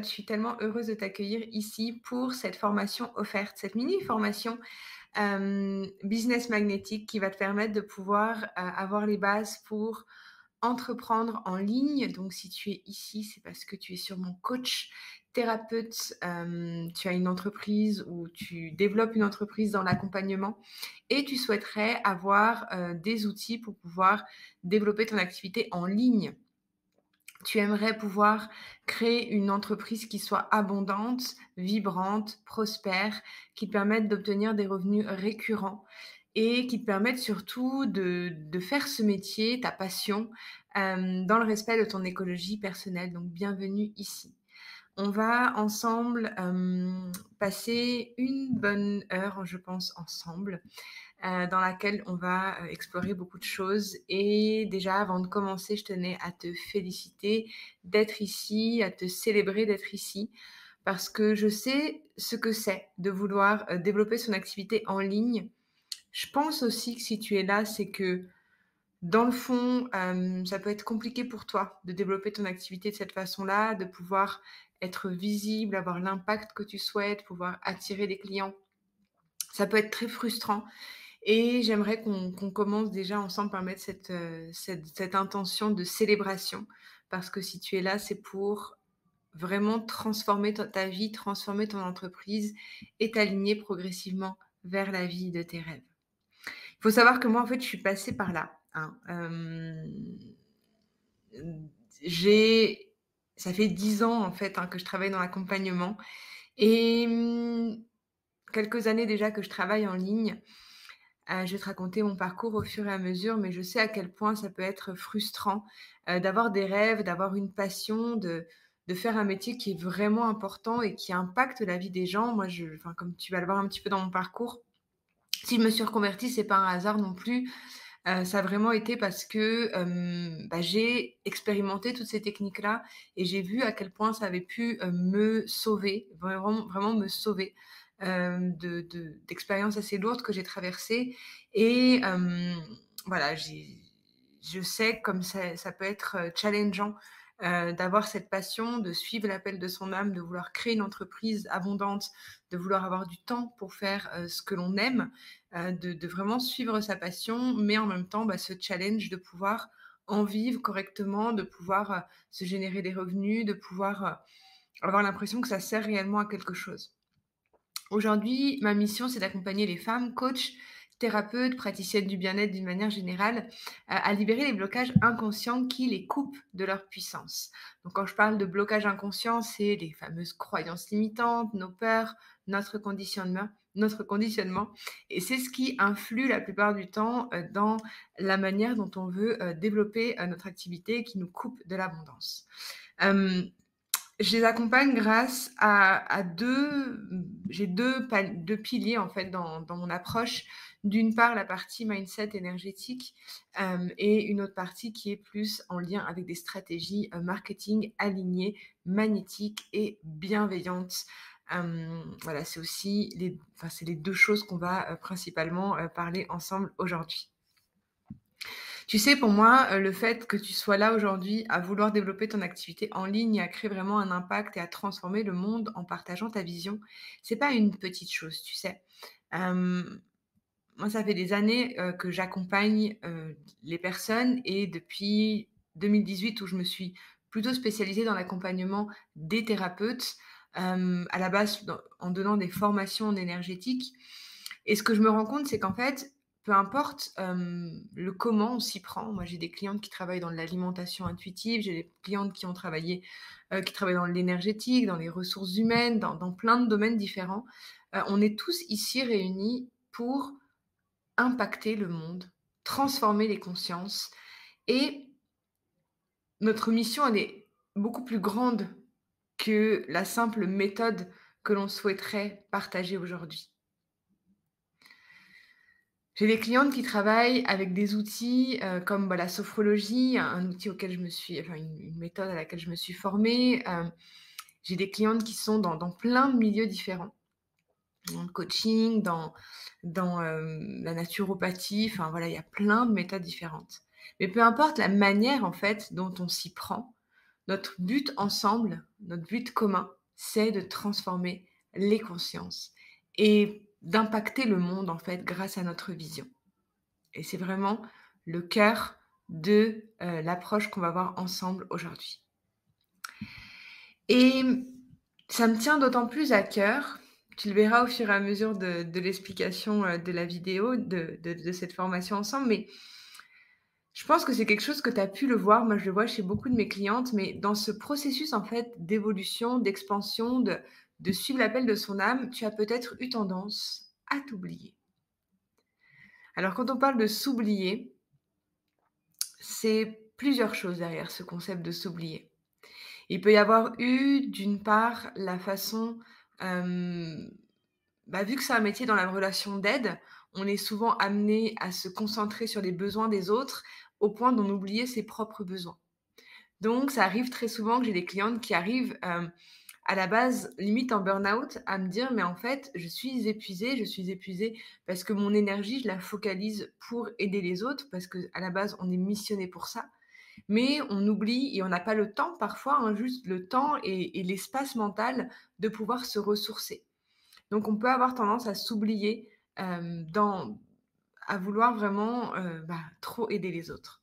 Je suis tellement heureuse de t'accueillir ici pour cette formation offerte, cette mini-formation euh, business magnétique qui va te permettre de pouvoir euh, avoir les bases pour entreprendre en ligne. Donc, si tu es ici, c'est parce que tu es sur mon coach thérapeute, euh, tu as une entreprise ou tu développes une entreprise dans l'accompagnement et tu souhaiterais avoir des outils pour pouvoir développer ton activité en ligne tu aimerais pouvoir créer une entreprise qui soit abondante, vibrante, prospère, qui te permette d'obtenir des revenus récurrents et qui te permette surtout de, faire ce métier, ta passion, euh, dans le respect de ton écologie personnelle. Donc bienvenue ici. On va ensemble passer une bonne heure, je pense, ensemble. Dans laquelle on va explorer beaucoup de choses. Et déjà, avant de commencer, je tenais à te féliciter d'être ici, à te célébrer d'être ici, parce que je sais ce que c'est de vouloir développer son activité en ligne. Je pense aussi que si tu es là, c'est que dans le fond, ça peut être compliqué pour toi de développer ton activité de cette façon-là, de pouvoir être visible, avoir l'impact que tu souhaites, pouvoir attirer des clients. Ça peut être très frustrant. Et j'aimerais qu'on commence déjà ensemble par mettre euh, cette, intention de célébration, parce que si tu es là, c'est pour vraiment transformer ta, vie, transformer ton entreprise et t'aligner progressivement vers la vie de tes rêves. Il faut savoir que moi, en fait, je suis passée par là. Hein. j'ai, ça fait dix ans en fait hein, que je travaille dans l'accompagnement et hum, quelques années déjà que je travaille en ligne. Euh, je vais te raconter mon parcours au fur et à mesure, mais je sais à quel point ça peut être frustrant euh, d'avoir des rêves, d'avoir une passion, de, de, faire un métier qui est vraiment important et qui impacte la vie des gens. Moi, je, comme tu vas le voir un petit peu dans mon parcours, si je me suis reconvertie, c'est pas un hasard non plus. Euh, ça a vraiment été parce que bah, j'ai expérimenté toutes ces techniques-là et j'ai vu à quel point ça avait pu me sauver, vraiment, vraiment me sauver. D'expériences assez lourdes que j'ai traversées. Et voilà, je sais comme ça, ça, peut être euh, d'avoir cette passion, de suivre l'appel de son âme, de vouloir créer une entreprise abondante, de vouloir avoir du temps pour faire ce que l'on aime, de, de, vraiment suivre sa passion, mais en même temps, bah, ce challenge de pouvoir en vivre correctement, de pouvoir se générer des revenus, de pouvoir avoir l'impression que ça sert réellement à quelque chose. Aujourd'hui, ma mission, c'est d'accompagner les femmes, coachs, thérapeutes, praticiennes du bien-être d'une manière générale, à libérer les blocages inconscients qui les coupent de leur puissance. Donc quand je parle de blocage inconscient, c'est les fameuses croyances limitantes, nos peurs, notre conditionnement, notre conditionnement. Et c'est ce qui influe la plupart du temps euh, dans la manière dont on veut euh, développer euh, notre activité qui nous coupe de l'abondance je les accompagne grâce à, deux, j'ai deux, piliers en fait dans, mon approche. D'une part, la partie mindset énergétique euh, et une autre partie qui est plus en lien avec des stratégies euh, marketing alignées, magnétiques et bienveillantes. Euh, voilà, c'est aussi les deux choses qu'on va principalement parler ensemble aujourd'hui. Tu sais, pour moi, euh, le fait que tu sois là aujourd'hui à vouloir développer ton activité en ligne et à créer vraiment un impact et à transformer le monde en partageant ta vision, c'est pas une petite chose, tu sais. moi, ça fait des années euh, que j'accompagne euh, les personnes et depuis 2018 où je me suis plutôt spécialisée dans l'accompagnement des thérapeutes, à la base en donnant des formations en énergétique. Et ce que je me rends compte, c'est qu'en fait, peu importe le comment on s'y prend. Moi, j'ai des clientes qui travaillent dans l'alimentation intuitive, j'ai des clientes qui ont travaillé, qui travaillent dans l'énergétique, dans les ressources humaines, dans, plein de domaines différents. on est tous ici réunis pour impacter le monde, transformer les consciences. Et notre mission, elle est beaucoup plus grande que la simple méthode que l'on souhaiterait partager aujourd'hui. J'ai des clientes qui travaillent avec des outils euh, comme bah, la sophrologie, un, outil auquel je me suis, enfin une, méthode à laquelle je me suis formée. Euh, j'ai des clientes qui sont dans, plein de milieux différents, dans le coaching, dans, euh, la naturopathie. Enfin voilà, il y a plein de méthodes différentes. Mais peu importe la manière en fait dont on s'y prend, notre but ensemble, notre but commun, c'est de transformer les consciences et d'impacter le monde en fait grâce à notre vision. Et c'est vraiment le cœur de euh, l'approche qu'on va voir ensemble aujourd'hui. Et ça me tient d'autant plus à cœur, tu le verras au fur et à mesure de, l'explication euh, de la vidéo, de, de, cette formation ensemble, mais je pense que c'est quelque chose que tu as pu le voir, moi je le vois chez beaucoup de mes clientes, mais dans ce processus en fait d'évolution, d'expansion, de, de suivre l'appel de son âme, tu as peut-être eu tendance à t'oublier. Alors quand on parle de s'oublier, c'est plusieurs choses derrière ce concept de s'oublier. Il peut y avoir eu d'une part la façon, bah, vu que c'est un métier dans la relation d'aide, on est souvent amené à se concentrer sur les besoins des autres au point d'en oublier ses propres besoins. Donc ça arrive très souvent que j'ai des clientes qui arrivent à la base, limite en burn-out, à me dire, mais en fait, je suis épuisée, je suis épuisée parce que mon énergie, je la focalise pour aider les autres, parce que à la base, on est missionné pour ça. Mais on oublie et on n'a pas le temps parfois, hein, juste le temps et, l'espace mental de pouvoir se ressourcer. Donc on peut avoir tendance à s'oublier, à vouloir vraiment bah, trop aider les autres.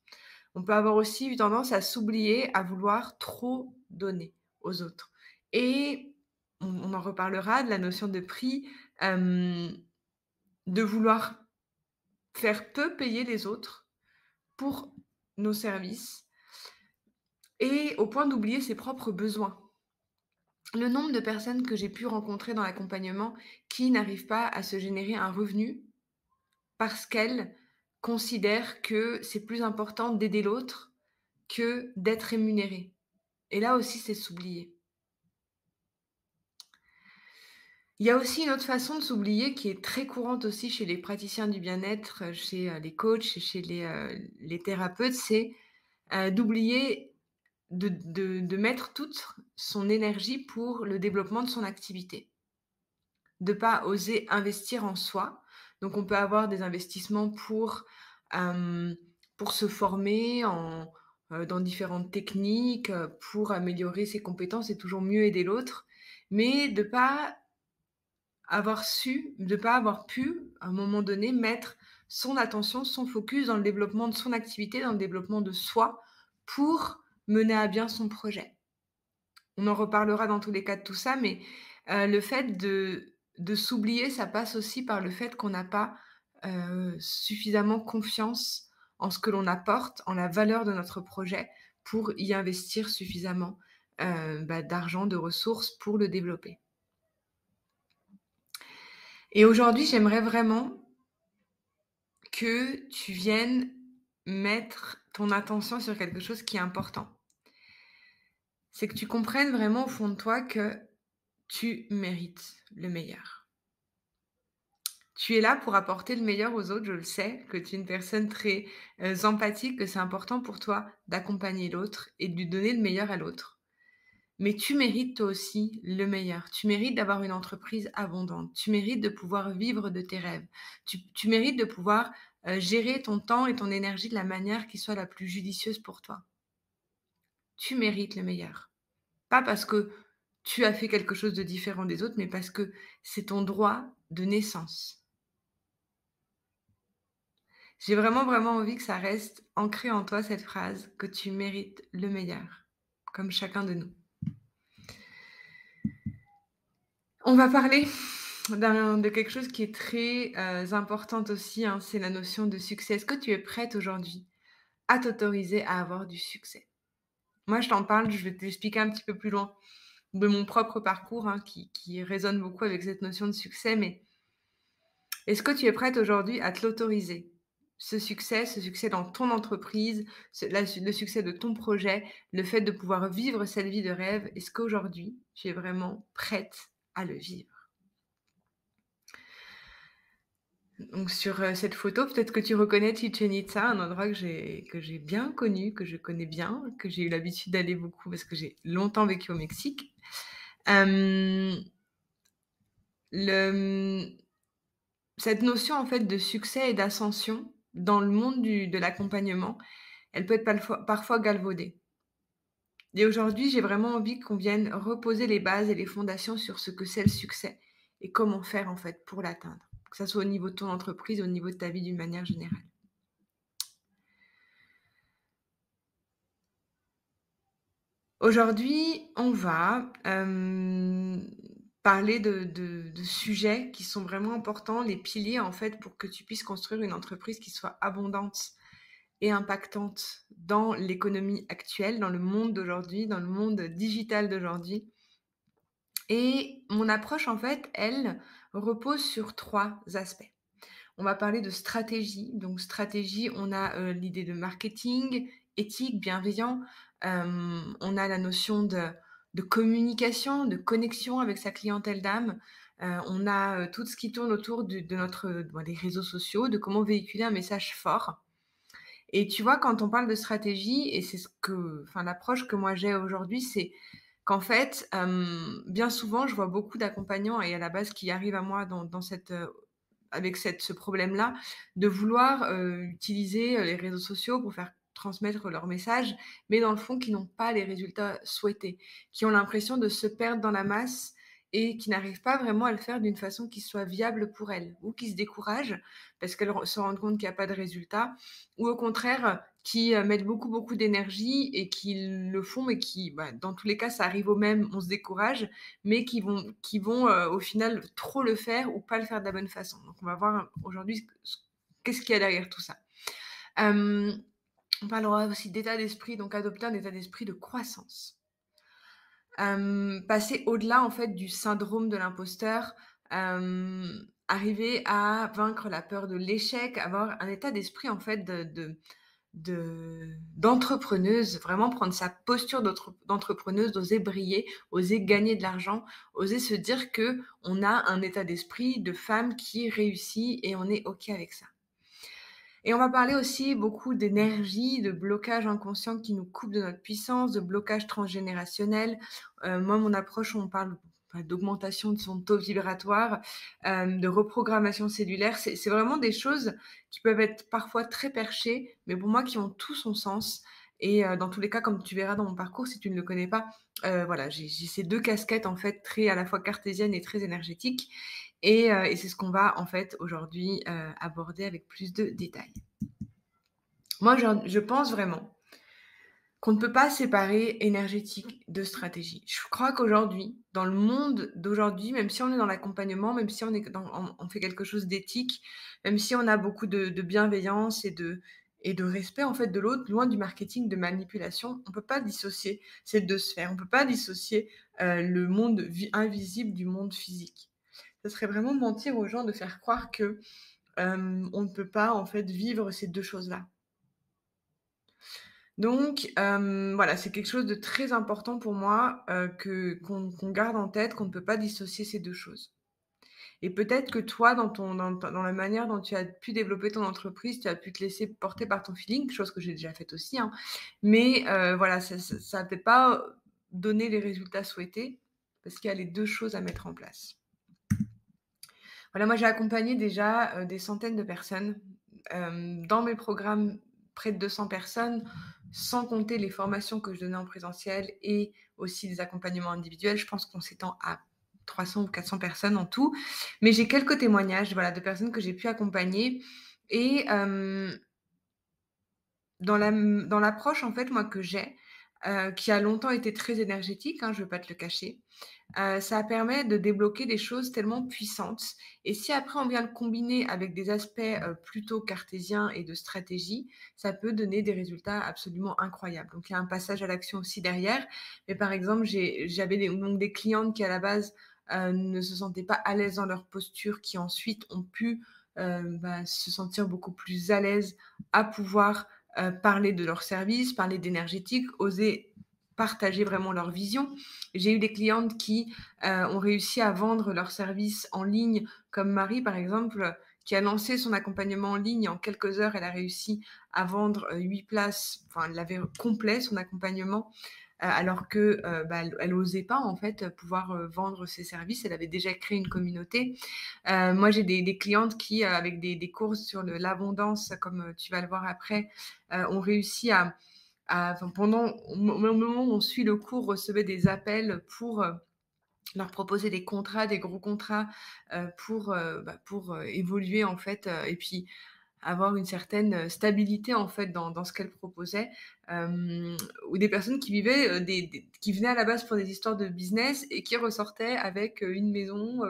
On peut avoir aussi tendance à s'oublier, à vouloir trop donner aux autres. Et on, en reparlera de la notion de prix, de vouloir faire peu payer les autres pour nos services et au point d'oublier ses propres besoins. Le nombre de personnes que j'ai pu rencontrer dans l'accompagnement qui n'arrivent pas à se générer un revenu parce qu'elles considèrent que c'est plus important d'aider l'autre que d'être rémunéré. Et là aussi, c'est s'oublier. Il y a aussi une autre façon de s'oublier qui est très courante aussi chez les praticiens du bien-être, euh, chez euh, les coachs et chez les, euh, thérapeutes, c'est d'oublier de, mettre toute son énergie pour le développement de son activité. De pas oser investir en soi. Donc on peut avoir des investissements pour, se former dans différentes techniques, pour améliorer ses compétences et toujours mieux aider l'autre, mais de pas avoir su, de ne pas avoir pu, à un moment donné, mettre son attention, son focus dans le développement de son activité, dans le développement de soi, pour mener à bien son projet. On en reparlera dans tous les cas de tout ça, mais euh, le fait de, s'oublier, ça passe aussi par le fait qu'on n'a pas euh, suffisamment confiance en ce que l'on apporte, en la valeur de notre projet, pour y investir suffisamment euh, bah, d'argent, de ressources pour le développer. Et aujourd'hui, j'aimerais vraiment que tu viennes mettre ton attention sur quelque chose qui est important. C'est que tu comprennes vraiment au fond de toi que tu mérites le meilleur. Tu es là pour apporter le meilleur aux autres, je le sais, que tu es une personne très euh, empathique, que c'est important pour toi d'accompagner l'autre et de lui donner le meilleur à l'autre. Mais tu mérites toi aussi le meilleur. Tu mérites d'avoir une entreprise abondante. Tu mérites de pouvoir vivre de tes rêves. Tu, mérites de pouvoir euh, gérer ton temps et ton énergie de la manière qui soit la plus judicieuse pour toi. Tu mérites le meilleur. Pas parce que tu as fait quelque chose de différent des autres, mais parce que c'est ton droit de naissance. J'ai vraiment, vraiment envie que ça reste ancré en toi, cette phrase, que tu mérites le meilleur, comme chacun de nous. On va parler de quelque chose qui est très euh, importante aussi, hein, c'est la notion de succès. Est-ce que tu es prête aujourd'hui à t'autoriser à avoir du succès? Moi, je t'en parle, je vais t'expliquer un petit peu plus loin de mon propre parcours hein, qui, résonne beaucoup avec cette notion de succès, mais est-ce que tu es prête aujourd'hui à te l'autoriser? Ce succès, ce succès dans ton entreprise, le succès de ton projet, le fait de pouvoir vivre cette vie de rêve, est-ce qu'aujourd'hui tu es vraiment prête le vivre. Donc sur euh, cette photo, peut-être que tu reconnais Chichen un endroit que j'ai bien connu, que je connais bien, que j'ai eu l'habitude d'aller beaucoup parce que j'ai longtemps vécu au Mexique. le, cette notion en fait de succès et d'ascension dans le monde de l'accompagnement, elle peut être parfois galvaudée. Et aujourd'hui, j'ai vraiment envie qu'on vienne reposer les bases et les fondations sur ce que c'est le succès et comment faire en fait pour l'atteindre, que ce soit au niveau de ton entreprise, au niveau de ta vie d'une manière générale. Aujourd'hui, on va euh, parler de, de, sujets qui sont vraiment importants, les piliers en fait pour que tu puisses construire une entreprise qui soit abondante et impactante dans l'économie actuelle, dans le monde d'aujourd'hui, dans le monde digital d'aujourd'hui. Et mon approche en fait, elle repose sur trois aspects. On va parler de stratégie. Donc stratégie, on a euh, l'idée de marketing, éthique, bienveillant. Euh, on a la notion de, communication, de connexion avec sa clientèle d'âme. Euh, on a tout ce qui tourne autour de, notre, des réseaux sociaux, de comment véhiculer un message fort. Et tu vois, quand on parle de stratégie, et c'est ce que, enfin, l'approche que moi j'ai aujourd'hui, c'est qu'en fait, bien souvent, je vois beaucoup d'accompagnants et à la base qui arrivent à moi dans, cette, avec ce problème-là, de vouloir utiliser les réseaux sociaux pour faire transmettre leur message, mais dans le fond, qui n'ont pas les résultats souhaités, qui ont l'impression de se perdre dans la masse et qui n'arrivent pas vraiment à le faire d'une façon qui soit viable pour elles, ou qui se découragent parce qu'elles se rendent compte qu'il n'y a pas de résultat, ou au contraire, qui euh, mettent beaucoup, beaucoup d'énergie et qui le font, mais qui, bah, dans tous les cas, ça arrive au même, on se décourage, mais qui vont, qui vont euh, au final trop le faire ou pas le faire de la bonne façon. Donc, on va voir aujourd'hui qu'est-ce qu'il y a derrière tout ça. On parlera aussi d'état d'esprit, donc adopter un état d'esprit de croissance. Euh, passer au-delà en fait du syndrome de l'imposteur, euh, arriver à vaincre la peur de l'échec, avoir un état d'esprit en fait de, d'entrepreneuse, vraiment prendre sa posture d'entrepreneuse, d'oser briller, oser gagner de l'argent, oser se dire que on a un état d'esprit de femme qui réussit et on est ok avec ça. Et on va parler aussi beaucoup d'énergie, de blocage inconscient qui nous coupe de notre puissance, de blocage transgénérationnel. Euh, moi, mon approche, on parle d'augmentation de son taux vibratoire, euh, de reprogrammation cellulaire. C'est vraiment des choses qui peuvent être parfois très perchées, mais pour moi qui ont tout son sens. Et euh, dans tous les cas, comme tu verras dans mon parcours, si tu ne le connais pas, voilà, j'ai ces deux casquettes en fait très à la fois cartésiennes et très Euh, et, c'est ce qu'on va en fait aujourd'hui euh, aborder avec plus de détails. Moi, je, pense vraiment qu'on ne peut pas séparer énergétique de stratégie. Je crois qu'aujourd'hui, dans le monde d'aujourd'hui, même si on est dans l'accompagnement, même si on, fait quelque chose d'éthique, même si on a beaucoup de, bienveillance et de, et de respect en fait de l'autre, loin du marketing de manipulation, on ne peut pas dissocier ces deux sphères. On ne peut pas dissocier euh, le monde invisible du monde physique ce serait vraiment mentir aux gens de faire croire que euh, on ne peut pas en fait vivre ces deux choses-là. Donc euh, voilà, c'est quelque chose de très important pour moi euh, que qu'on garde en tête, qu'on ne peut pas dissocier ces deux choses. Et peut-être que toi, dans, ton, dans, la manière dont tu as pu développer ton entreprise, tu as pu te laisser porter par ton feeling, chose que j'ai déjà faite aussi. Hein. Mais voilà, ça ne peut pas donner les résultats souhaités parce qu'il y a les deux choses à mettre en place. Voilà, moi j'ai accompagné déjà des centaines de personnes dans mes programmes, près de 200 personnes, sans compter les formations que je donnais en présentiel et aussi des accompagnements individuels. Je pense qu'on s'étend à 300 ou 400 personnes en tout. Mais j'ai quelques témoignages voilà, de personnes que j'ai pu accompagner. Et dans l'approche, en fait, moi, que j'ai, qui a longtemps été très énergétique, hein, je ne veux pas te le cacher. Euh, ça permet de débloquer des choses tellement puissantes. Et si après on vient le combiner avec des aspects euh, plutôt cartésiens et de stratégie, ça peut donner des résultats absolument incroyables. Donc il y a un passage à l'action aussi derrière. Mais par exemple, j'avais des, donc des clientes qui à la base ne se sentaient pas à l'aise dans leur posture, qui ensuite ont pu bah, se sentir beaucoup plus à l'aise à pouvoir euh, parler de leur service, parler d'énergétique, oser partager vraiment leur vision. J'ai eu des clientes qui euh, ont réussi à vendre leur service en ligne, comme Marie par exemple, qui a lancé son accompagnement en ligne en quelques heures. Elle a réussi à vendre euh, huit places, enfin elle avait complet son accompagnement euh, alors que bah, elle n'osait pas en fait pouvoir vendre ses services. Elle avait déjà créé une communauté. moi, j'ai des, clientes qui, avec des, des courses sur l'abondance, comme tu vas le voir après, ont réussi à, pendant au moment où on suit le cours, recevait des appels pour leur proposer des contrats, des gros contrats pour, bah, pour évoluer en fait et puis avoir une certaine stabilité en fait dans, ce qu'elle proposait ou des personnes qui vivaient qui venaient à la base pour des histoires de business et qui ressortaient avec une maison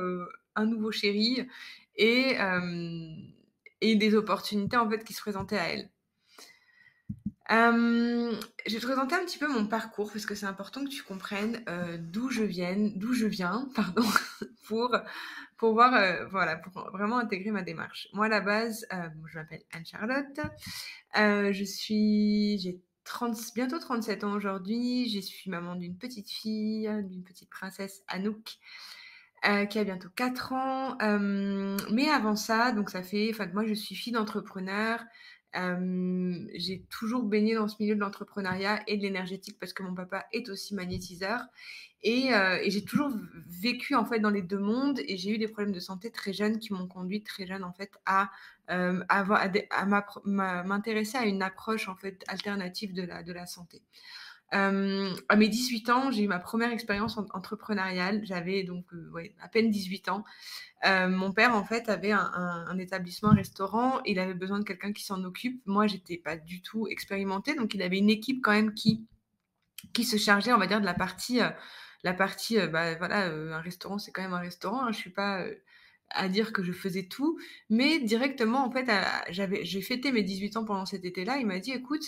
un nouveau chéri et et des opportunités en fait qui se présentaient à elles je vais te présenter un petit peu mon parcours parce que c'est important que tu comprennes d'où je viens, d'où je viens, pardon, pour pour voir, voilà, pour vraiment intégrer ma démarche. Moi, à la base, je m'appelle Anne Charlotte. je suis, j'ai 30, bientôt 37 ans aujourd'hui. Je suis maman d'une petite fille, d'une petite princesse Anouk. qui a bientôt 4 ans. mais avant ça, donc ça fait, enfin moi je suis fille d'entrepreneur, j'ai toujours baigné dans ce milieu de l'entrepreneuriat et de l'énergétique parce que mon papa est aussi magnétiseur. Et, j'ai toujours vécu en fait dans les deux mondes et j'ai eu des problèmes de santé très jeunes qui m'ont conduit très jeune en fait à, m'intéresser à une approche en fait alternative de la santé. À mes 18 ans, j'ai eu ma première expérience entrepreneuriale. J'avais donc ouais, à peine 18 ans. Euh, mon père, en fait, avait un, établissement, un restaurant. Il avait besoin de quelqu'un qui s'en occupe. Moi, j'étais pas du tout expérimentée, donc il avait une équipe quand même qui qui se chargeait, on va dire, de la partie, euh, la partie, euh, bah, voilà, un restaurant, c'est quand même un restaurant. Hein. je suis pas à dire que je faisais tout, mais directement, en fait, j'ai fêté mes 18 ans pendant cet été-là. Il m'a dit, écoute,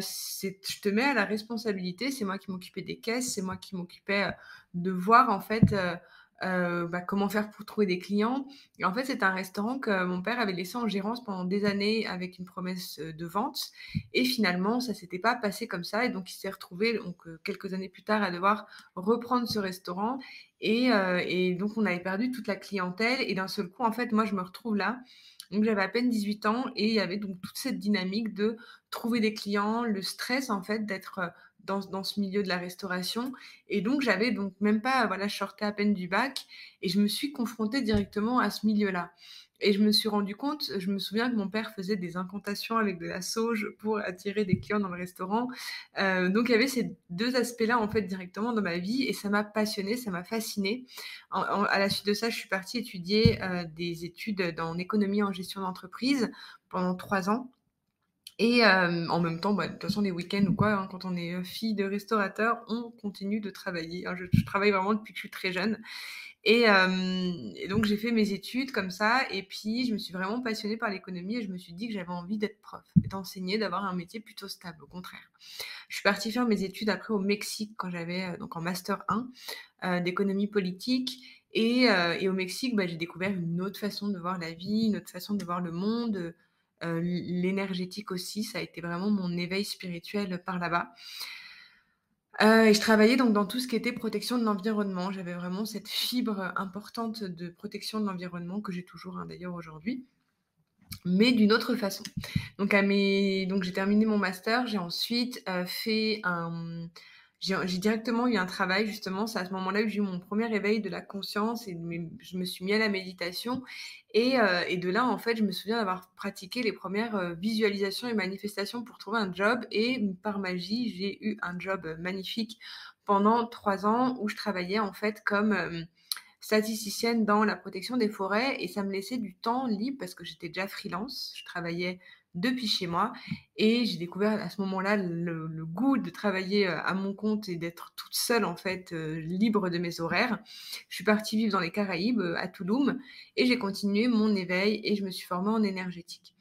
c'est, je te mets à la responsabilité. C'est moi qui m'occupais des caisses, c'est moi qui m'occupais de voir, en fait euh, bah, comment faire pour trouver des clients. Et en fait, c'est un restaurant que mon père avait laissé en gérance pendant des années avec une promesse euh, de vente. Et finalement, ça s'était pas passé comme ça. Et donc, il s'est retrouvé donc, euh, quelques années plus tard à devoir reprendre ce restaurant. Et, et donc, on avait perdu toute la clientèle. Et d'un seul coup, en fait, moi, je me retrouve là. Donc, j'avais à peine 18 ans et il y avait donc toute cette dynamique de trouver des clients, le stress, en fait, d'être dans, ce milieu de la restauration. Et donc, j'avais donc même pas, voilà, je sortais à peine du bac et je me suis confrontée directement à ce milieu-là. Et je me suis rendu compte, je me souviens que mon père faisait des incantations avec de la sauge pour attirer des clients dans le restaurant. Euh, donc il y avait ces deux aspects-là en fait directement dans ma vie et ça m'a passionnée, ça m'a fascinée. à la suite de ça, je suis partie étudier euh, des études en économie en gestion d'entreprise pendant trois ans. Et en même temps, bah, de toute façon, les week-ends ou quoi, hein, quand on est fille de restaurateur, on continue de travailler. Hein, je, travaille vraiment depuis que je suis très jeune. Et, donc, j'ai fait mes études comme ça. Et puis, je me suis vraiment passionnée par l'économie et je me suis dit que j'avais envie d'être prof, d'enseigner, d'avoir un métier plutôt stable, au contraire. Je suis partie faire mes études après au Mexique quand j'avais, donc en Master 1 d'économie politique. Et, et, au Mexique, bah, j'ai découvert une autre façon de voir la vie, une autre façon de voir le monde euh, l'énergétique aussi, ça a été vraiment mon éveil spirituel par là-bas. Euh, et je travaillais donc dans tout ce qui était protection de l'environnement. J'avais vraiment cette fibre importante de protection de l'environnement que j'ai toujours hein, d'ailleurs aujourd'hui, mais d'une autre façon. Donc, mes... donc j'ai terminé mon master. J'ai ensuite euh, fait un j'ai directement eu un travail, justement, c'est à ce moment-là que j'ai eu mon premier réveil de la conscience et je me suis mis à la méditation. Et, euh, et de là, en fait, je me souviens d'avoir pratiqué les premières euh, visualisations et manifestations pour trouver un job. Et par magie, j'ai eu un job magnifique pendant trois ans où je travaillais en fait comme euh, statisticienne dans la protection des forêts et ça me laissait du temps libre parce que j'étais déjà freelance. Je travaillais depuis chez moi. Et j'ai découvert à ce moment-là le, goût de travailler euh, à mon compte et d'être toute seule, en fait, euh, libre de mes horaires. Je suis partie vivre dans les Caraïbes, euh, à Touloum, et j'ai continué mon éveil et je me suis formée en énergétique.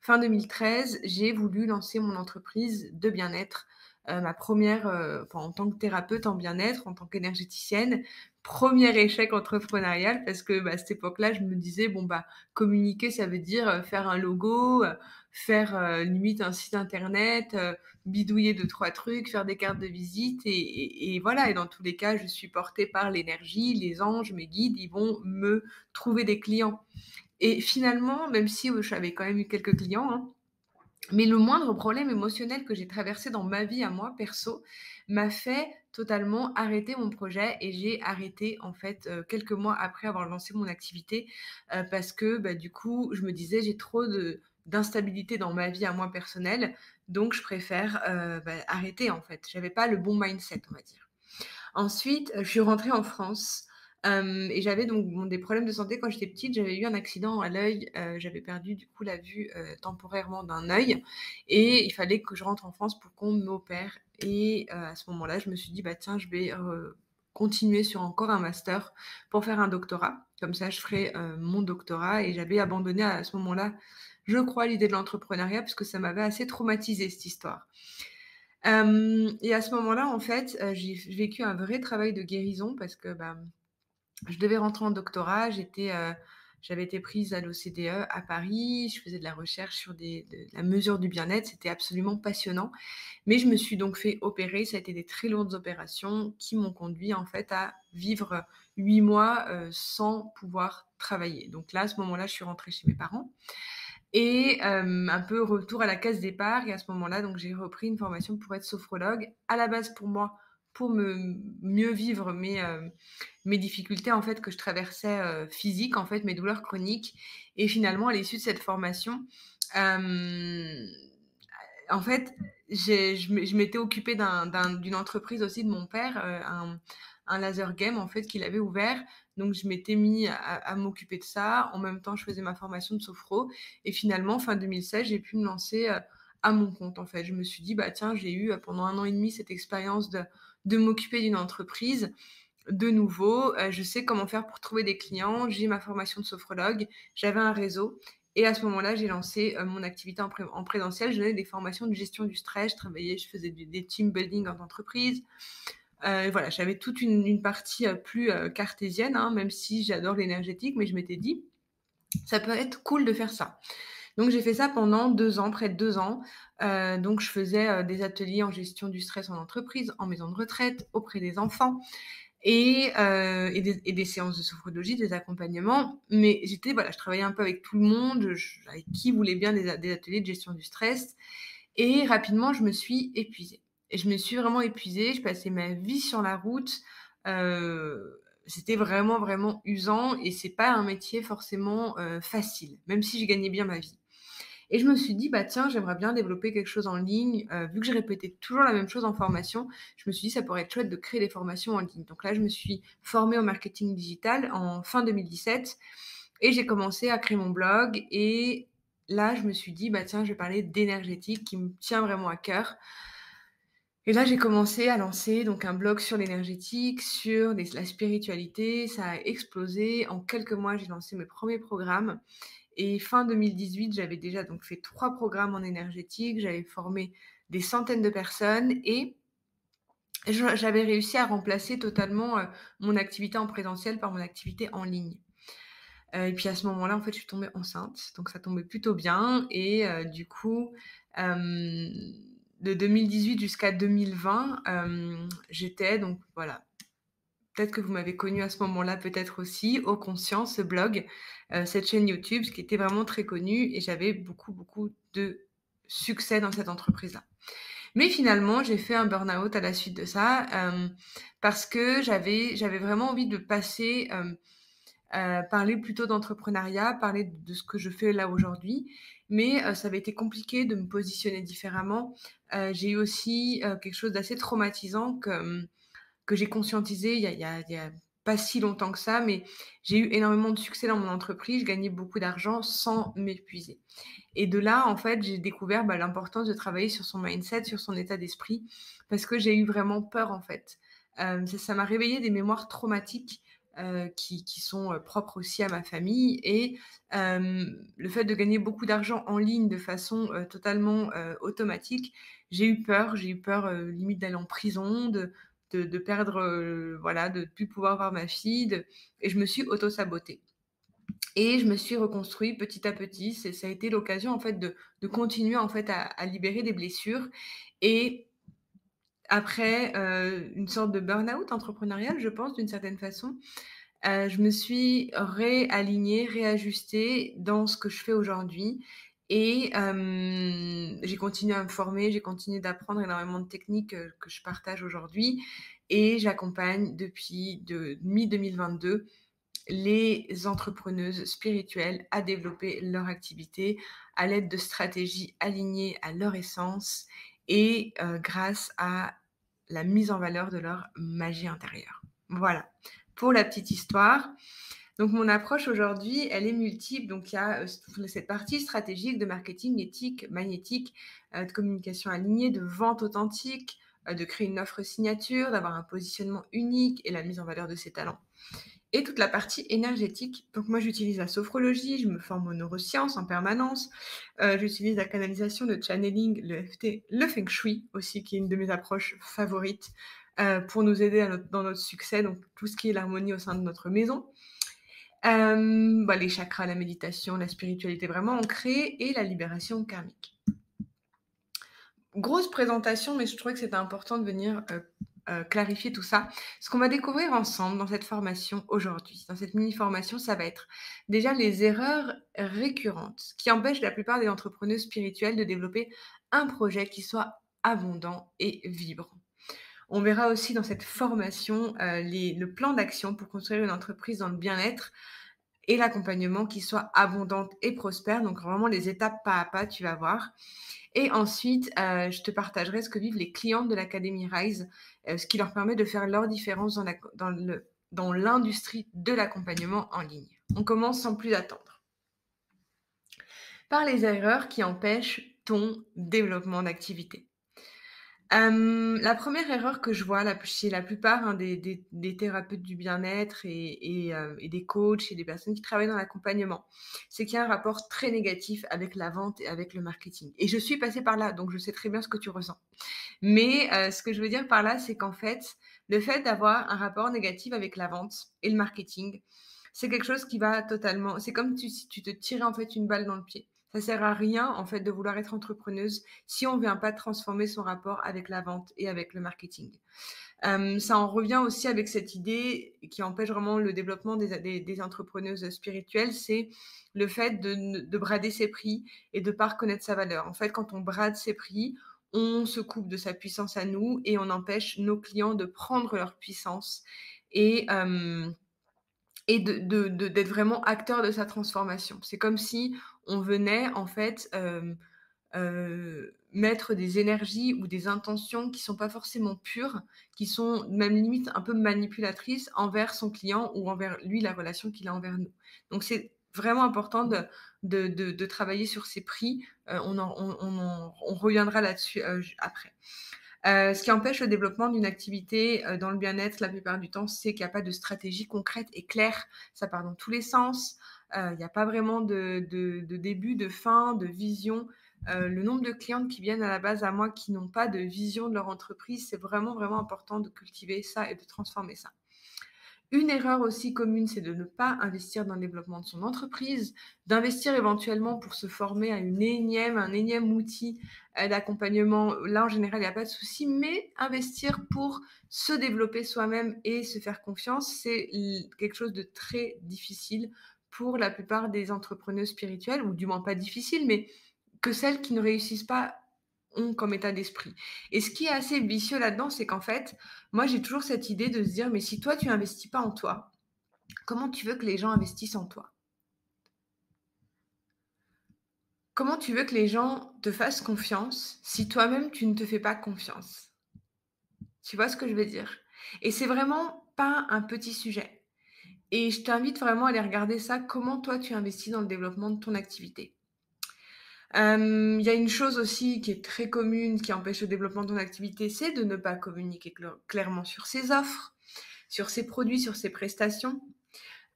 Fin 2013, j'ai voulu lancer mon entreprise de bien-être. ma première, en tant que thérapeute en bien-être, en tant qu'énergéticienne, premier échec entrepreneurial parce que bah, à cette époque-là, je me disais bon bah communiquer, ça veut dire faire un logo, faire euh, limite un site internet, euh, bidouiller deux, trois trucs, faire des cartes de visite. Et, voilà, et dans tous les cas, je suis portée par l'énergie, les anges, mes guides, ils vont me trouver des clients. Et finalement, même si euh, j'avais quand même eu quelques clients, hein, mais le moindre problème émotionnel que j'ai traversé dans ma vie à moi, perso, m'a fait totalement arrêter mon projet et j'ai arrêté en fait quelques mois après avoir lancé mon activité parce que bah, du coup je me disais j'ai trop de, d'instabilité dans ma vie à moi personnelle, donc je préfère bah, arrêter en fait. J'avais pas le bon mindset, on va dire. Ensuite, je suis rentrée en France et j'avais donc des problèmes de santé quand j'étais petite. J'avais eu un accident à l'œil. j'avais perdu du coup la vue temporairement d'un œil et il fallait que je rentre en France pour qu'on m'opère. Et à ce moment-là, je me suis dit bah tiens, je vais continuer sur encore un master pour faire un doctorat. Comme ça, je ferai mon doctorat et j'avais abandonné à ce moment-là, je crois, l'idée de l'entrepreneuriat parce que ça m'avait assez traumatisé cette histoire et à ce moment-là, en fait, j'ai vécu un vrai travail de guérison parce que, bah, je devais rentrer en doctorat. J'étais, j'avais été prise à l'OCDE à Paris. Je faisais de la recherche sur la mesure du bien-être. C'était absolument passionnant. Mais je me suis donc fait opérer. Ça a été des très lourdes opérations qui m'ont conduit, en fait, à vivre huit mois, sans pouvoir travailler. Donc là, à ce moment-là, je suis rentrée chez mes parents et un peu retour à la case départ. Et à ce moment-là, donc j'ai repris une formation pour être sophrologue. À la base, pour moi, pour me mieux vivre mes, mes difficultés en fait que je traversais euh, physiques, en fait mes douleurs chroniques. Et finalement, à l'issue de cette formation, en fait, je m'étais occupée d'une entreprise aussi de mon père, un, un laser game en fait qu'il avait ouvert. Donc je m'étais mis à, m'occuper de ça. En même temps, je faisais ma formation de sophro. Et finalement, fin 2016, j'ai pu me lancer euh, à mon compte en fait. Je me suis dit bah tiens, j'ai eu euh, pendant un an et demi cette expérience de, de m'occuper d'une entreprise. De nouveau, euh, je sais comment faire pour trouver des clients. J'ai ma formation de sophrologue. J'avais un réseau. Et à ce moment-là, j'ai lancé mon activité en, en, présentiel. Je donnais des formations de gestion du stress. Je travaillais, je faisais des team building en entreprise. Euh, voilà, j'avais toute une, partie euh, plus euh, cartésienne, hein, même si j'adore l'énergétique, mais je m'étais dit, ça peut être cool de faire ça. Donc j'ai fait ça pendant deux ans, près de deux ans. donc je faisais des ateliers en gestion du stress en entreprise, en maison de retraite, auprès des enfants. Et, des, séances de sophrologie, des accompagnements. Mais j'étais, voilà, je travaillais un peu avec tout le monde, avec qui voulait bien des, ateliers de gestion du stress. Et rapidement, je me suis épuisée. Et je me suis vraiment épuisée. Je passais ma vie sur la route. Euh, c'était vraiment, vraiment usant et c'est pas un métier forcément euh, facile, même si j'ai gagné bien ma vie. Et je me suis dit, bah tiens, j'aimerais bien développer quelque chose en ligne. Euh, vu que j'ai répété toujours la même chose en formation, je me suis dit, ça pourrait être chouette de créer des formations en ligne. Donc là, je me suis formée au marketing digital en fin 2017 et j'ai commencé à créer mon blog. Et là, je me suis dit, bah tiens, je vais parler d'énergétique qui me tient vraiment à cœur. Et là, j'ai commencé à lancer donc un blog sur l'énergétique, sur la spiritualité. Ça a explosé. En quelques mois, j'ai lancé mes premiers programmes. Et fin 2018, j'avais déjà donc fait trois programmes en énergétique. J'avais formé des centaines de personnes et j'avais réussi à remplacer totalement euh, mon activité en présentiel par mon activité en ligne. Euh, et puis à ce moment-là, en fait, je suis tombée enceinte, donc ça tombait plutôt bien. Et euh, du coup, de 2018 jusqu'à 2020, euh, j'étais donc voilà. Peut-être que vous m'avez connu à ce moment-là, peut-être aussi, au Conscience, ce blog, euh, cette chaîne YouTube, ce qui était vraiment très connu et j'avais beaucoup, beaucoup de succès dans cette entreprise-là. Mais finalement, j'ai fait un burn-out à la suite de ça euh, parce que j'avais, j'avais vraiment envie de passer, parler plutôt d'entrepreneuriat, parler de ce que je fais là aujourd'hui mais ça avait été compliqué de me positionner différemment. j'ai eu aussi quelque chose d'assez traumatisant que, que j'ai conscientisé il y, a, pas si longtemps que ça, mais j'ai eu énormément de succès dans mon entreprise, je gagnais beaucoup d'argent sans m'épuiser. Et de là, en fait, j'ai découvert bah, l'importance de travailler sur son mindset, sur son état d'esprit, parce que j'ai eu vraiment peur, en fait. ça m'a réveillé des mémoires traumatiques euh, qui, sont euh, propres aussi à ma famille. Et le fait de gagner beaucoup d'argent en ligne de façon euh, totalement automatique, j'ai eu peur. J'ai eu peur limite d'aller en prison, de, de, perdre, voilà, de ne plus pouvoir voir ma fille. Et je me suis auto-sabotée. Et je me suis reconstruit petit à petit. Ça a été l'occasion en fait de, de, continuer en fait à, à libérer des blessures. Et après une sorte de burn-out entrepreneurial, je pense, d'une certaine façon, je me suis réalignée, réajustée dans ce que je fais aujourd'hui. Et j'ai continué à me former, j'ai continué d'apprendre énormément de techniques que je partage aujourd'hui. Et j'accompagne depuis de mi-2022 les entrepreneuses spirituelles à développer leur activité à l'aide de stratégies alignées à leur essence et euh, grâce à la mise en valeur de leur magie intérieure. Voilà, pour la petite histoire. Donc mon approche aujourd'hui, elle est multiple. Donc il y a euh, cette partie stratégique de marketing éthique, magnétique, euh, de communication alignée, de vente authentique, euh, de créer une offre signature, d'avoir un positionnement unique et la mise en valeur de ses talents. Et toute la partie énergétique. Donc moi j'utilise la sophrologie, je me forme aux neurosciences en permanence. j'utilise la canalisation, de channeling, le FT, le feng shui aussi, qui est une de mes approches favorites pour nous aider dans notre succès. Donc tout ce qui est l'harmonie au sein de notre maison. Euh, bah, les chakras, la méditation, la spiritualité vraiment ancrée et la libération karmique. Grosse présentation, mais je trouvais que c'était important de venir euh, euh, clarifier tout ça. Ce qu'on va découvrir ensemble dans cette formation aujourd'hui, dans cette mini-formation, ça va être déjà les erreurs récurrentes qui empêchent la plupart des entrepreneurs spirituels de développer un projet qui soit abondant et vibrant. On verra aussi dans cette formation euh, le plan d'action pour construire une entreprise dans le bien-être et l'accompagnement qui soit abondante et prospère. Donc vraiment les étapes pas à pas, tu vas voir. Et ensuite, euh, je te partagerai ce que vivent les clientes de l'Académie Rise, euh, ce qui leur permet de faire leur différence dans l'industrie de l'accompagnement en ligne. On commence sans plus attendre. Par les erreurs qui empêchent ton développement d'activité la première erreur que je vois chez la plupart, hein, des thérapeutes du bien-être et des coachs et des personnes qui travaillent dans l'accompagnement, c'est qu'il y a un rapport très négatif avec la vente et avec le marketing et je suis passée par là, donc je sais très bien ce que tu ressens. Mais ce que je veux dire par là, c'est qu'en fait, le fait d'avoir un rapport négatif avec la vente et le marketing, c'est quelque chose qui va totalement c'est comme si tu te tirais, en fait, une balle dans le pied. Ça sert à rien, en fait, de vouloir être entrepreneuse si on ne vient pas transformer son rapport avec la vente et avec le marketing. ça en revient aussi avec cette idée qui empêche vraiment le développement des, entrepreneuses spirituelles, c'est le fait de, brader ses prix et de ne pas reconnaître sa valeur. En fait, quand on brade ses prix, on se coupe de sa puissance à nous et on empêche nos clients de prendre leur puissance et, et d'être vraiment acteur de sa transformation. C'est comme si on venait en fait mettre des énergies ou des intentions qui sont pas forcément pures, qui sont même limite un peu manipulatrices envers son client ou envers lui, la relation qu'il a envers nous. Donc c'est vraiment important de, de, travailler sur ses prix. on, on, reviendra là-dessus après. Ce qui empêche le développement d'une activité dans le bien-être la plupart du temps, c'est qu'il n'y a pas de stratégie concrète et claire. Ça part dans tous les sens. Il n'y a pas vraiment de, début, de fin, de vision. le nombre de clientes qui viennent à la base à moi qui n'ont pas de vision de leur entreprise, c'est vraiment, vraiment important de cultiver ça et de transformer ça. Une erreur aussi commune, c'est de ne pas investir dans le développement de son entreprise, d'investir éventuellement pour se former à une énième, un énième outil d'accompagnement. Là, en général, il n'y a pas de souci, mais investir pour se développer soi-même et se faire confiance, c'est quelque chose de très difficile pour la plupart des entrepreneurs spirituels, ou du moins pas difficile, mais que celles qui ne réussissent pas ont comme état d'esprit. Et ce qui est assez vicieux là-dedans, c'est qu'en fait, moi j'ai toujours cette idée de se dire, mais si toi tu investis pas en toi, comment tu veux que les gens investissent en toi? Comment tu veux que les gens te fassent confiance si toi-même tu ne te fais pas confiance? Tu vois ce que je veux dire? Et c'est vraiment pas un petit sujet. Et je t'invite vraiment à aller regarder ça, comment toi tu investis dans le développement de ton activité. Il y a une chose aussi qui est très commune, qui empêche le développement de ton activité, c'est de ne pas communiquer clairement sur ses offres, sur ses produits, sur ses prestations.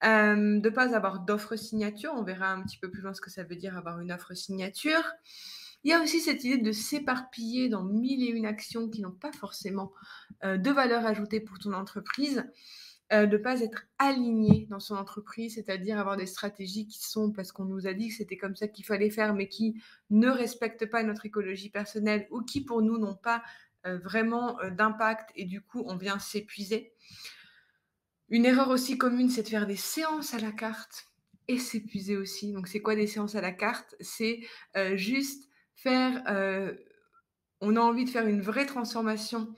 de ne pas avoir d'offre signature, on verra un petit peu plus loin ce que ça veut dire avoir une offre signature. Il y a aussi cette idée de s'éparpiller dans mille et une actions qui n'ont pas forcément de valeur ajoutée pour ton entreprise. Euh, de ne pas être aligné dans son entreprise, c'est-à-dire avoir des stratégies qui sont, parce qu'on nous a dit que c'était comme ça qu'il fallait faire, mais qui ne respectent pas notre écologie personnelle ou qui pour nous n'ont pas euh, vraiment euh, d'impact et du coup on vient s'épuiser. Une erreur aussi commune, c'est de faire des séances à la carte et s'épuiser aussi. Donc c'est quoi des séances à la carte? C'est juste faire... on a envie de faire une vraie transformation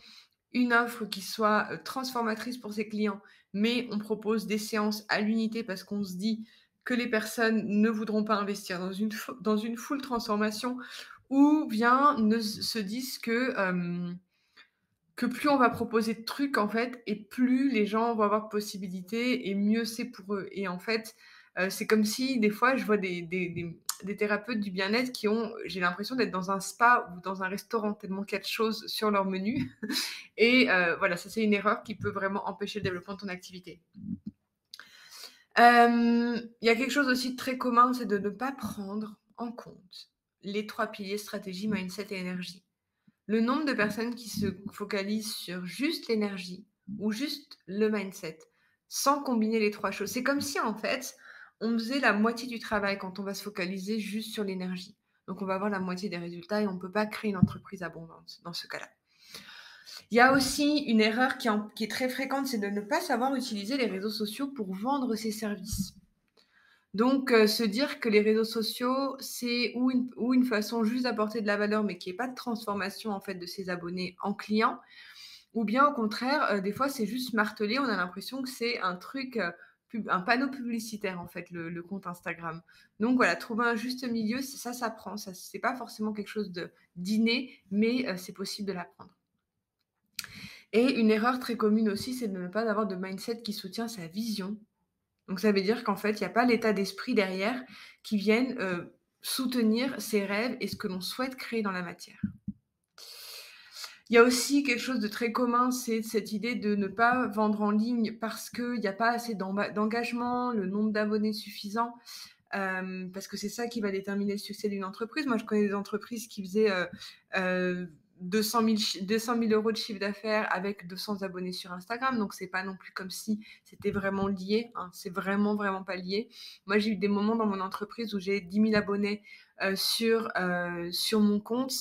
une offre qui soit transformatrice pour ses clients, mais on propose des séances à l'unité parce qu'on se dit que les personnes ne voudront pas investir dans une, dans une full transformation ou bien ne se disent que, plus on va proposer de trucs, en fait, et plus les gens vont avoir de possibilités, et mieux c'est pour eux. Et en fait, c'est comme si, des fois, je vois des, thérapeutes du bien-être qui ont, j'ai l'impression d'être dans un spa ou dans un restaurant, tellement quelque chose sur leur menu. et voilà, ça, c'est une erreur qui peut vraiment empêcher le développement de ton activité. Il y a quelque chose aussi de très commun, c'est de ne pas prendre en compte les trois piliers stratégie, mindset et énergie. Le nombre de personnes qui se focalisent sur juste l'énergie ou juste le mindset, sans combiner les trois choses. C'est comme si en fait, on faisait la moitié du travail quand on va se focaliser juste sur l'énergie. Donc on va avoir la moitié des résultats et on ne peut pas créer une entreprise abondante dans ce cas-là. Il y a aussi une erreur qui, est très fréquente, c'est de ne pas savoir utiliser les réseaux sociaux pour vendre ses services. Donc, euh, se dire que les réseaux sociaux, c'est ou une, façon juste d'apporter de la valeur, mais qui n'y pas de transformation en fait de ses abonnés en clients, ou bien au contraire, euh, des fois, c'est juste martelé. On a l'impression que c'est un truc, euh, un panneau publicitaire en fait, le, compte Instagram. Donc voilà, trouver un juste milieu, ça s'apprend. Ça, c'est pas forcément quelque chose de d'inné, mais c'est possible de l'apprendre. Et une erreur très commune aussi, c'est de ne pas avoir de mindset qui soutient sa vision donc ça veut dire qu'en fait, il n'y a pas l'état d'esprit derrière qui vienne euh, soutenir ses rêves et ce que l'on souhaite créer dans la matière. Il y a aussi quelque chose de très commun, c'est cette idée de ne pas vendre en ligne parce qu'il n'y a pas assez d'engagement, le nombre d'abonnés suffisant, euh, parce que c'est ça qui va déterminer le succès d'une entreprise. Moi, je connais des entreprises qui faisaient euh, 200 000, euros de chiffre d'affaires avec 200 abonnés sur Instagram. Donc, c'est pas non plus comme si c'était vraiment lié. Hein. C'est vraiment, vraiment pas lié. Moi, j'ai eu des moments dans mon entreprise où j'ai 10 000 abonnés euh, sur, euh, sur mon compte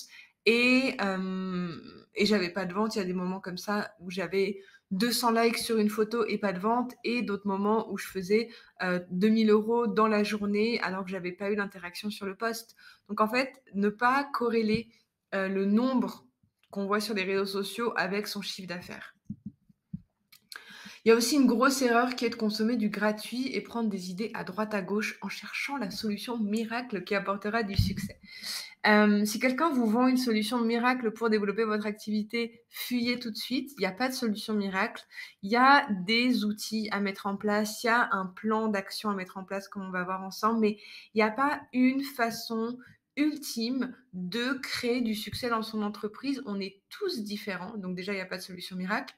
et, euh, et j'avais pas de vente. Il y a des moments comme ça où j'avais 200 likes sur une photo et pas de vente et d'autres moments où je faisais 2000 euros dans la journée alors que j'avais pas eu d'interaction sur le poste. Donc, en fait, ne pas corréler le nombre qu'on voit sur les réseaux sociaux avec son chiffre d'affaires. Il y a aussi une grosse erreur qui est de consommer du gratuit et prendre des idées à droite à gauche en cherchant la solution miracle qui apportera du succès. Si quelqu'un vous vend une solution miracle pour développer votre activité, fuyez tout de suite. Il n'y a pas de solution miracle. Il y a des outils à mettre en place. Il y a un plan d'action à mettre en place comme on va voir ensemble. Mais il n'y a pas une façon ultime de créer du succès dans son entreprise. On est tous différents, donc déjà, il n'y a pas de solution miracle.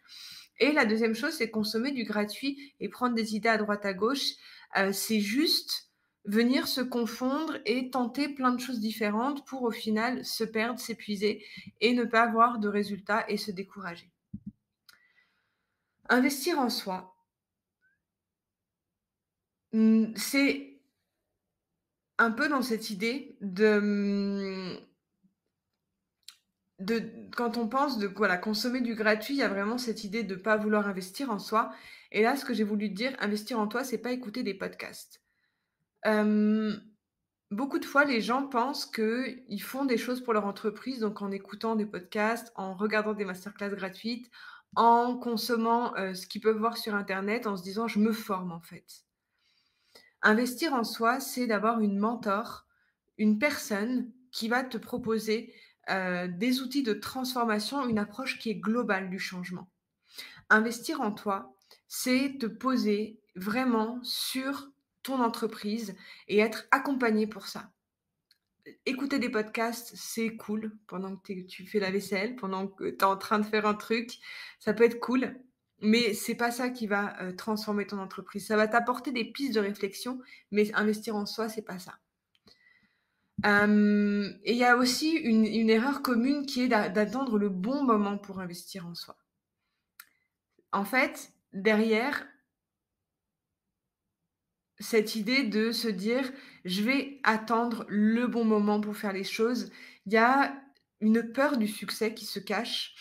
Et la deuxième chose, c'est consommer du gratuit et prendre des idées à droite à gauche. C'est juste venir se confondre et tenter plein de choses différentes pour au final se perdre, s'épuiser et ne pas avoir de résultats et se décourager. Investir en soi, hmm, c'est un peu dans cette idée de, mmh, de quand on pense de voilà, consommer du gratuit, il y a vraiment cette idée de ne pas vouloir investir en soi. Et là, ce que j'ai voulu dire, investir en toi, c'est pas écouter des podcasts. Beaucoup de fois, les gens pensent qu'ils font des choses pour leur entreprise, donc en écoutant des podcasts, en regardant des masterclass gratuites, en consommant ce qu'ils peuvent voir sur Internet, en se disant je me forme en fait. Investir en soi, c'est d'avoir une mentor, une personne qui va te proposer des outils de transformation, une approche qui est globale du changement. Investir en toi, c'est te poser vraiment sur ton entreprise et être accompagné pour ça. Écouter des podcasts, c'est cool pendant que tu fais la vaisselle, pendant que tu es en train de faire un truc, ça peut être cool. Mais c'est pas ça qui va euh, transformer ton entreprise. Ça va t'apporter des pistes de réflexion, mais investir en soi, c'est pas ça. et il y a aussi une, une, erreur commune qui est d'attendre le bon moment pour investir en soi. En fait, derrière cette idée de se dire je vais attendre le bon moment pour faire les choses, il y a une peur du succès qui se cache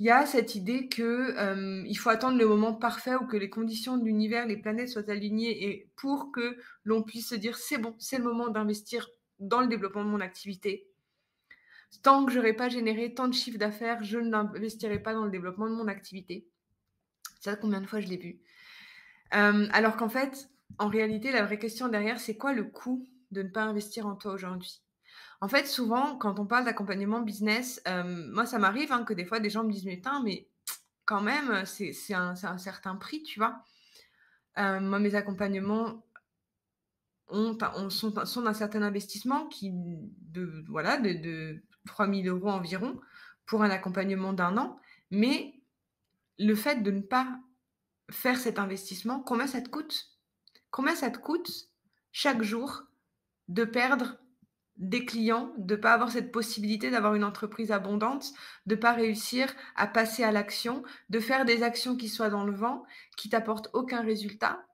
il y a cette idée que il faut attendre le moment parfait ou que les conditions de l'univers, les planètes soient alignées et pour que l'on puisse se dire c'est bon, c'est le moment d'investir dans le développement de mon activité. Tant que je n'aurai pas généré tant de chiffres d'affaires, je n'investirai pas dans le développement de mon activité. Ça, combien de fois je l'ai vu Hem, alors qu'en fait, en réalité, la vraie question derrière, c'est quoi le coût de ne pas investir en toi aujourd'hui? En fait, souvent, quand on parle d'accompagnement business, hem, moi, ça m'arrive, hein, que des fois des gens me disent: «Mais mais quand même, c'est un certain prix», tu vois? Heu, moi, mes accompagnements sont sont d'un certain investissement qui de voilà, de de 3 000 € environ pour un accompagnement d'un an. Mais le fait de ne pas faire cet investissement, combien ça te coûte? Combien ça te coûte chaque jour de perdre des clients, de pas avoir cette possibilité d'avoir une entreprise abondante, de pas réussir à passer à l'action, de faire des actions qui soient dans le vent, qui t'apportent aucun résultat?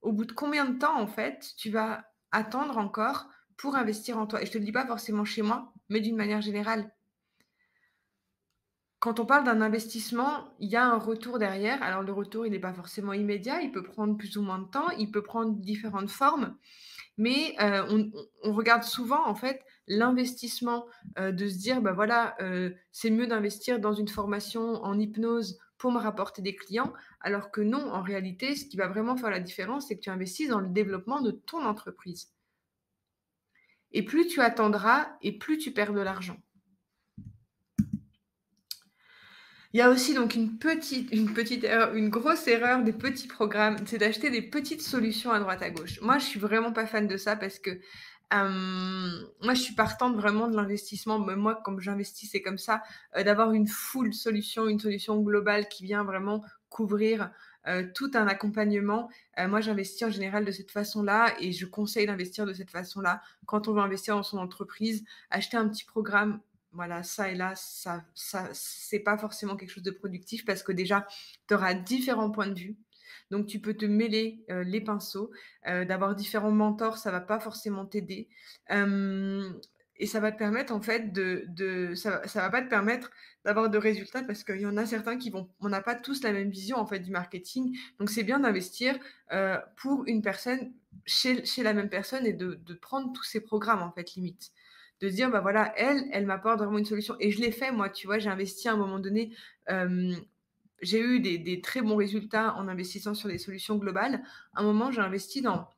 Au bout de combien de temps, en fait, tu vas attendre encore pour investir en toi? Et je te le dis pas forcément chez moi, mais d'une manière générale. Quand on parle d'un investissement, il y a un retour derrière. Alors le retour, il n'est pas forcément immédiat, il peut prendre plus ou moins de temps, il peut prendre différentes formes, mais heu, on regarde souvent en fait l'investissement, heu, de se dire: «Bah voilà, heu, c'est mieux d'investir dans une formation en hypnose pour me rapporter des clients», alors que non, en réalité, ce qui va vraiment faire la différence, c'est que tu investisses dans le développement de ton entreprise. Et plus tu attendras et plus tu perds de l'argent. Il y a aussi donc une petite une petite erreur, une grosse erreur des petits programmes, c'est d'acheter des petites solutions à droite à gauche. Moi, je suis vraiment pas fan de ça parce que, hem, moi, je suis partante vraiment de l'investissement. Moi, comme j'investis, c'est comme ça, heu, d'avoir une full solution, une solution globale qui vient vraiment couvrir, heu, tout un accompagnement. Moi, j'investis en général de cette façon-là et je conseille d'investir de cette façon-là. Quand on veut investir dans son entreprise, acheter un petit programme voilà, ça et là, ça ça c'est pas forcément quelque chose de productif parce que déjà, tu auras différents points de vue. Donc tu peux te mêler, heu, les pinceaux, heu, d'avoir différents mentors, ça va pas forcément t'aider. Et ça va te permettre en fait de de ça ça va pas te permettre d'avoir de résultats parce qu'il y en a certains qui vont on n'a pas tous la même vision en fait du marketing. Donc c'est bien d'investir, heu, pour une personne chez chez la même personne et de de prendre tous ces programmes en fait limite de dire, bah voilà, elle, elle m'apporte vraiment une solution. Et je l'ai fait, moi, tu vois, j'ai investi à un moment donné, j'ai eu des très bons résultats en investissant sur des solutions globales. À un moment, j'ai investi dans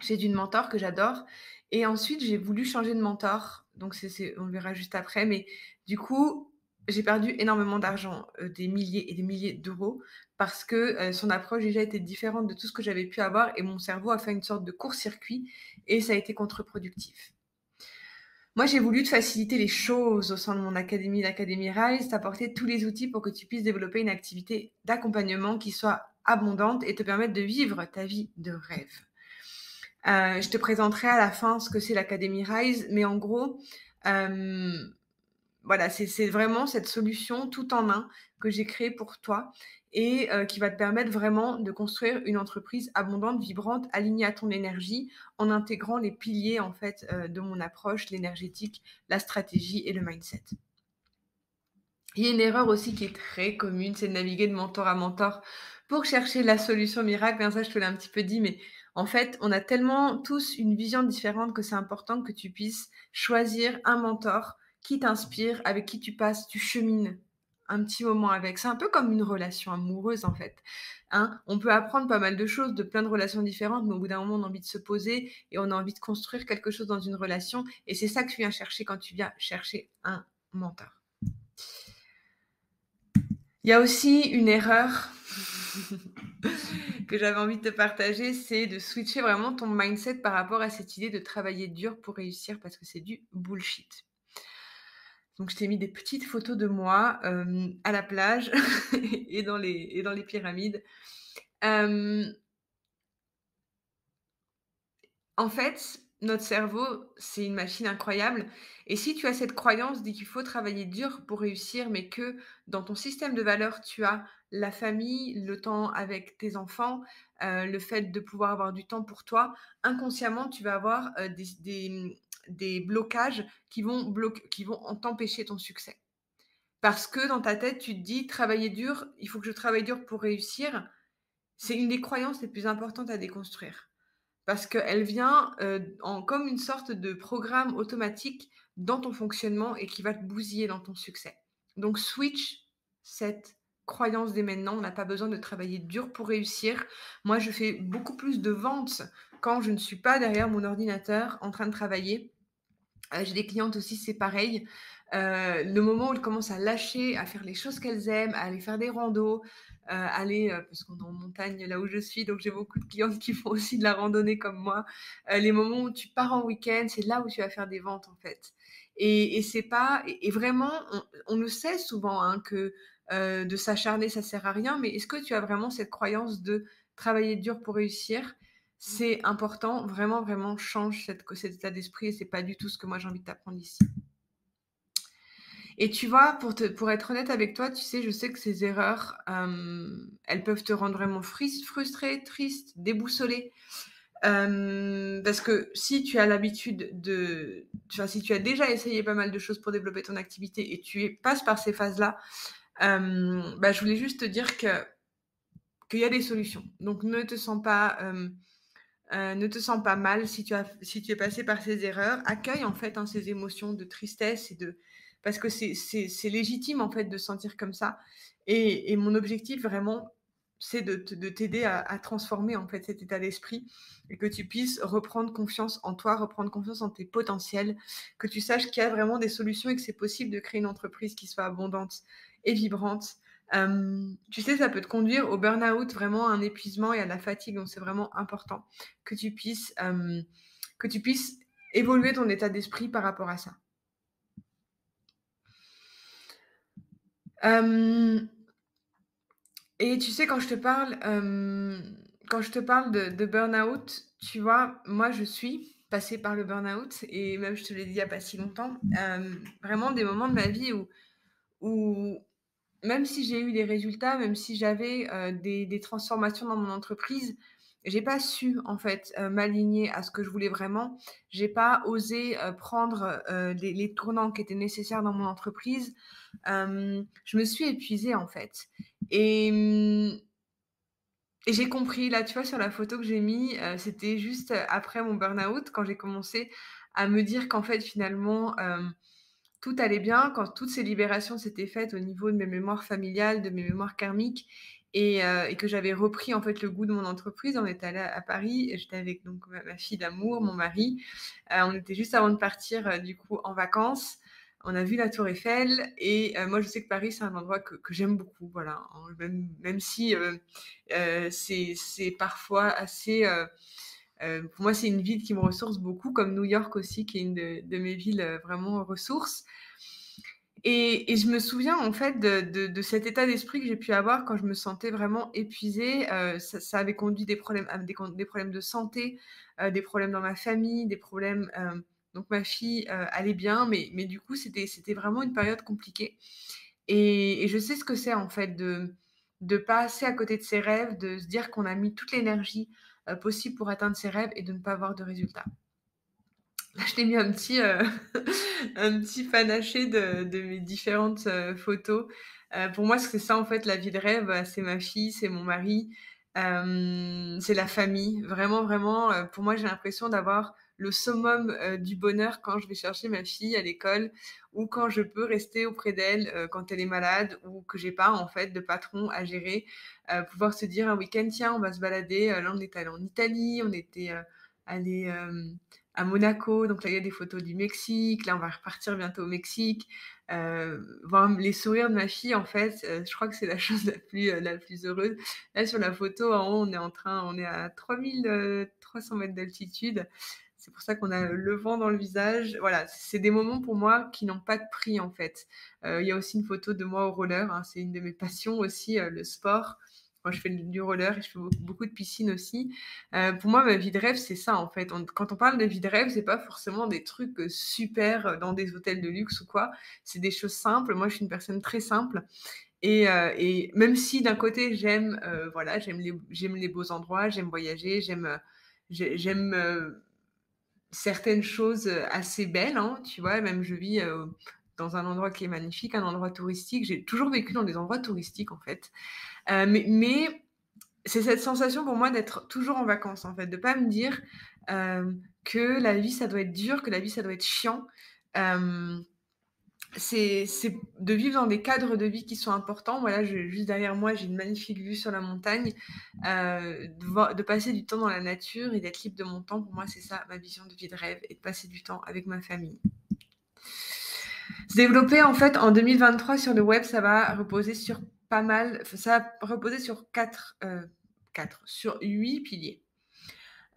chez une mentor que j'adore et ensuite j'ai voulu changer de mentor. Donc on le verra juste après, mais du coup, j'ai perdu énormément d'argent, heu, des milliers et des milliers d'euros parce que, heu, son approche déjà était différente de tout ce que j'avais pu avoir et mon cerveau a fait une sorte de court-circuit et ça a été contre-productif. Moi, j'ai voulu te faciliter les choses au sein de mon académie, l'Académie Rise, t'apporter tous les outils pour que tu puisses développer une activité d'accompagnement qui soit abondante et te permette de vivre ta vie de rêve. Euh, je te présenterai à la fin ce que c'est l'Académie Rise, mais en gros, euh, voilà, c'est vraiment cette solution tout en un que j'ai créée pour toi et euh, qui va te permettre vraiment de construire une entreprise abondante, vibrante, alignée à ton énergie, en intégrant les piliers en fait euh, de mon approche, l'énergétique, la stratégie et le mindset. Il y a une erreur aussi qui est très commune, c'est de naviguer de mentor à mentor pour chercher la solution miracle. Ça, je te l'ai un petit peu dit, mais en fait, on a tellement tous une vision différente que c'est important que tu puisses choisir un mentor qui t'inspire, avec qui tu passes, tu chemines un petit moment avec. C'est un peu comme une relation amoureuse en fait. Hein on peut apprendre pas mal de choses de plein de relations différentes, mais au bout d'un moment, on a envie de se poser et on a envie de construire quelque chose dans une relation. Et c'est ça que tu viens chercher quand tu viens chercher un mentor. Il y a aussi une erreur que j'avais envie de te partager, c'est de switcher vraiment ton mindset par rapport à cette idée de travailler dur pour réussir parce que c'est du bullshit. Donc je t'ai mis des petites photos de moi, à la plage et dans les et dans les pyramides. En fait, notre cerveau, c'est une machine incroyable et si tu as cette croyance dit qu'il faut travailler dur pour réussir, mais que dans ton système de valeurs, tu as la famille, le temps avec tes enfants, le fait de pouvoir avoir du temps pour toi, inconsciemment, tu vas avoir, des des blocages qui vont bloq qui vont t'empêcher ton succès. Parce que dans ta tête, tu te dis: «Travailler dur, il faut que je travaille dur pour réussir». C'est une des croyances les plus importantes à déconstruire. Parce qu'elle vient, heu, en comme une sorte de programme automatique dans ton fonctionnement et qui va te bousiller dans ton succès. Donc switch cette croyance dès maintenant. On n'a pas besoin de travailler dur pour réussir. Moi, je fais beaucoup plus de ventes quand je ne suis pas derrière mon ordinateur en train de travailler. Euh, j'ai des clientes aussi, c'est pareil. Euh, le moment où elles commencent à lâcher, à faire les choses qu'elles aiment, à aller faire des randos, euh, aller, parce qu'on est en montagne là où je suis, donc j'ai beaucoup de clientes qui font aussi de la randonnée comme moi. les moments où tu pars en week-end, c'est là où tu vas faire des ventes en fait. Et, c'est pas, et, vraiment, on, on, le sait souvent hein, que de s'acharner, ça sert à rien, mais est-ce que tu as vraiment cette croyance de travailler dur pour réussir? C'est important, vraiment, vraiment, change cette, cet état d'esprit et c'est pas du tout ce que moi j'ai envie de t'apprendre ici. Et tu vois, pour, te, pour être honnête avec toi, tu sais, je sais que ces erreurs, elles peuvent te rendre vraiment frustré, triste, déboussolé. Parce que si tu as l'habitude de, si tu as déjà essayé pas mal de choses pour développer ton activité et tu passes par ces phases-là, bah, je voulais juste te dire que qu'il y a des solutions. Donc ne te sens pas euh, ne te sens pas mal si tu, as, si tu es passé par ces erreurs. Accueille en fait hein, ces émotions de tristesse et de parce que c'est légitime en fait de sentir comme ça. Et, mon objectif vraiment, c'est de, t'aider à, transformer en fait cet état d'esprit et que tu puisses reprendre confiance en toi, reprendre confiance en tes potentiels, que tu saches qu'il y a vraiment des solutions et que c'est possible de créer une entreprise qui soit abondante et vibrante tu sais, ça peut te conduire au burn-out, vraiment à un épuisement et à la fatigue. Donc, c'est vraiment important que tu puisses, que tu puisses évoluer ton état d'esprit par rapport à ça. et tu sais, quand je te parle, quand je te parle de, burn-out, tu vois, moi, je suis passée par le burn-out et même, je te l'ai dit il n'y a pas si longtemps, vraiment des moments de ma vie où même si j'ai eu des résultats, même si j'avais euh, des, transformations dans mon entreprise, j'ai pas su en fait euh, m'aligner à ce que je voulais vraiment. J'ai pas osé euh, prendre les, tournants qui étaient nécessaires dans mon entreprise. je me suis épuisée en fait. Et, et j'ai compris là, tu vois, sur la photo que j'ai mis, c'était juste après mon burn-out quand j'ai commencé à me dire qu'en fait finalement tout allait bien quand toutes ces libérations s'étaient faites au niveau de mes mémoires familiales, de mes mémoires karmiques, et, euh, que j'avais repris en fait le goût de mon entreprise. On était allé à, Paris, j'étais avec donc ma, fille d'amour, mon mari. Euh, on était juste avant de partir euh, du coup en vacances. On a vu la Tour Eiffel et moi je sais que Paris c'est un endroit que, j'aime beaucoup, voilà. Même, même si c'est parfois assez euh, pour moi, c'est une ville qui me ressource beaucoup, comme New York aussi, qui est une de, mes villes euh, vraiment ressources. Et, je me souviens en fait de, cet état d'esprit que j'ai pu avoir quand je me sentais vraiment épuisée. Euh, ça, avait conduit des problèmes, à des, problèmes de santé, des problèmes dans ma famille, des problèmes. donc ma fille allait bien, mais, du coup c'était vraiment une période compliquée. Et, je sais ce que c'est en fait de de passer à côté de ses rêves, de se dire qu'on a mis toute l'énergie euh, possible pour atteindre ses rêves et de ne pas avoir de résultats. Là, je t'ai mis un petit, euh, un petit panaché de, de mes différentes euh, photos. pour moi, c'est ça en fait la vie de rêve. C'est ma fille, c'est mon mari, c'est la famille. Vraiment, vraiment. pour moi, j'ai l'impression d'avoir le summum du bonheur quand je vais chercher ma fille à l'école ou quand je peux rester auprès d'elle quand elle est malade ou que j'ai pas en fait de patron à gérer. pouvoir se dire un week-end, tiens, on va se balader. là, on est allé en Italie, on était allé à Monaco. Donc là, il y a des photos du Mexique. Là, on va repartir bientôt au Mexique. voir les sourires de ma fille, en fait, je crois que c'est la chose la plus, la plus heureuse. Là, sur la photo, en haut, on est en train, on est à 3300 mètres d'altitude. C'est pour ça qu'on a le vent dans le visage. Voilà, c'est des moments pour moi qui n'ont pas de prix en fait. Euh, il y a aussi une photo de moi au roller. Hein. c'est une de mes passions aussi, euh, le sport. Moi, je fais du roller et je fais beaucoup de piscine aussi. Euh, pour moi, ma vie de rêve, c'est ça en fait. quand on parle de vie de rêve, c'est pas forcément des trucs super dans des hôtels de luxe ou quoi. C'est des choses simples. Moi, je suis une personne très simple. Et, et même si d'un côté j'aime, voilà, j'aime les, les beaux endroits, j'aime voyager, j'aime, j'aime certaines choses assez belles, hein, tu vois. Même je vis dans un endroit qui est magnifique, un endroit touristique. J'ai toujours vécu dans des endroits touristiques, en fait. mais, c'est cette sensation pour moi d'être toujours en vacances, en fait, de pas me dire que la vie ça doit être dur, que la vie ça doit être chiant. C'est de vivre dans des cadres de vie qui sont importants. Voilà, juste derrière moi, j'ai une magnifique vue sur la montagne. Euh, de, passer du temps dans la nature et d'être libre de mon temps, pour moi, c'est ça ma vision de vie de rêve et de passer du temps avec ma famille. Se développer en fait en 2023 sur le web, ça va reposer sur pas mal, ça va reposer sur quatre, euh, quatre sur huit piliers.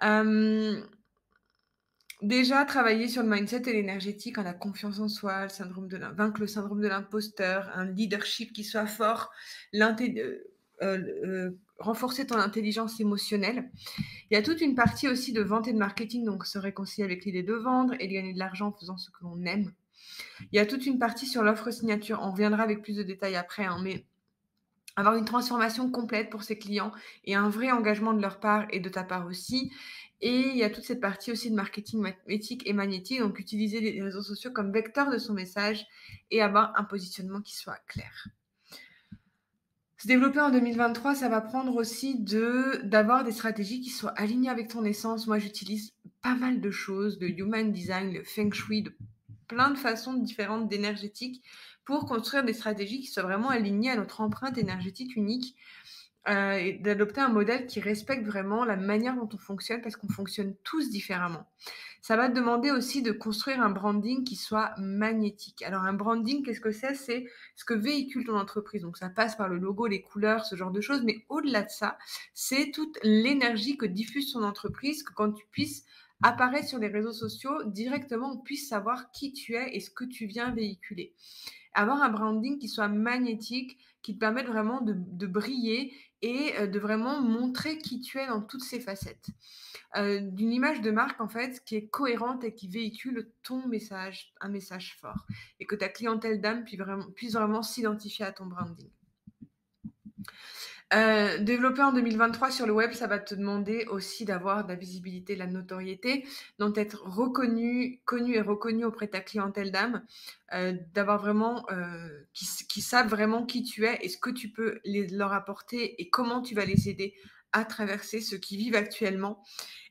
Euh, Déjà, travailler sur le mindset et l'énergétique, en la confiance en soi, le syndrome vaincre le syndrome de l'imposteur, un leadership qui soit fort, euh, euh, renforcer ton intelligence émotionnelle. Il y a toute une partie aussi de vente et de marketing, donc se réconcilier avec l'idée de vendre et de gagner de l'argent en faisant ce que l'on aime. Il y a toute une partie sur l'offre signature. On reviendra avec plus de détails après, hein, mais avoir une transformation complète pour ses clients et un vrai engagement de leur part et de ta part aussi. Et il y a toute cette partie aussi de marketing éthique et magnétique, donc utiliser les réseaux sociaux comme vecteur de son message et avoir un positionnement qui soit clair. Se développer en 2023, ça va prendre aussi de d'avoir des stratégies qui soient alignées avec ton essence. Moi, j'utilise pas mal de choses, de human design, le feng shui, de plein de façons différentes d'énergétique pour construire des stratégies qui soient vraiment alignées à notre empreinte énergétique unique euh, et d'adopter un modèle qui respecte vraiment la manière dont on fonctionne parce qu'on fonctionne tous différemment. Ça va demander aussi de construire un branding qui soit magnétique. Alors un branding, qu'est-ce que c'est? C'est ce que véhicule ton entreprise. Donc ça passe par le logo, les couleurs, ce genre de choses. Mais au-delà de ça, c'est toute l'énergie que diffuse ton entreprise, que quand tu puisses apparaître sur les réseaux sociaux, directement on puisse savoir qui tu es et ce que tu viens véhiculer avoir un branding qui soit magnétique, qui te permette vraiment de, briller et euh, de vraiment montrer qui tu es dans toutes ses facettes. Euh, d'une image de marque, en fait, qui est cohérente et qui véhicule ton message, un message fort. Et que ta clientèle d'âme puisse vraiment, puisse vraiment s'identifier à ton branding. Euh, développer en 2023 sur le web, ça va te demander aussi d'avoir de la visibilité, de la notoriété, donc d'être reconnu, connu et reconnu auprès de ta clientèle d'âme, euh, d'avoir vraiment, euh, qui, savent vraiment qui tu es et ce que tu peux leur apporter et comment tu vas les aider à traverser ce qu'ils vivent actuellement.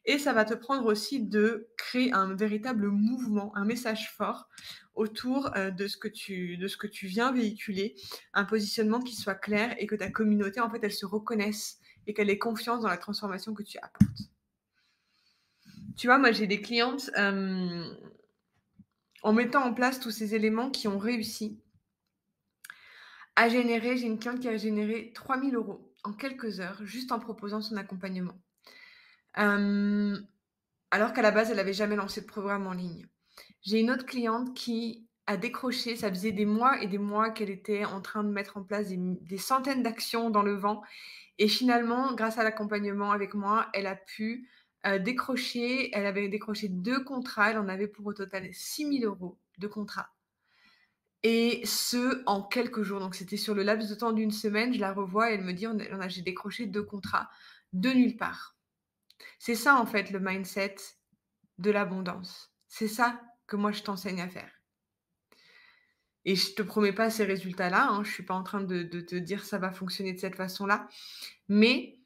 Et ça va te prendre aussi de créer un véritable mouvement, un message fort autour euh, de, ce que tu, de ce que tu viens véhiculer, un positionnement qui soit clair et que ta communauté, en fait, elle se reconnaisse et qu'elle ait confiance dans la transformation que tu apportes. Tu vois, moi, j'ai des clientes, euh, en mettant en place tous ces éléments qui ont réussi à générer, j'ai une cliente qui a généré 3000 euros en quelques heures, juste en proposant son accompagnement. Euh, alors qu'à la base, elle n'avait jamais lancé de programme en ligne. J'ai une autre cliente qui a décroché, ça faisait des mois et des mois qu'elle était en train de mettre en place des, centaines d'actions dans le vent. Et finalement, grâce à l'accompagnement avec moi, elle a pu euh, décrocher, elle avait décroché deux contrats, elle en avait pour au total 6 000 euros de contrats. Et ce, en quelques jours. Donc, c'était sur le laps de temps d'une semaine. Je la revois et elle me dit, j'ai décroché deux contrats de nulle part. C'est ça, en fait, le mindset de l'abondance. C'est ça que moi je t'enseigne à faire. Et je te promets pas ces résultats-là, hein, je suis pas en train de, de, te dire ça va fonctionner de cette façon-là, mais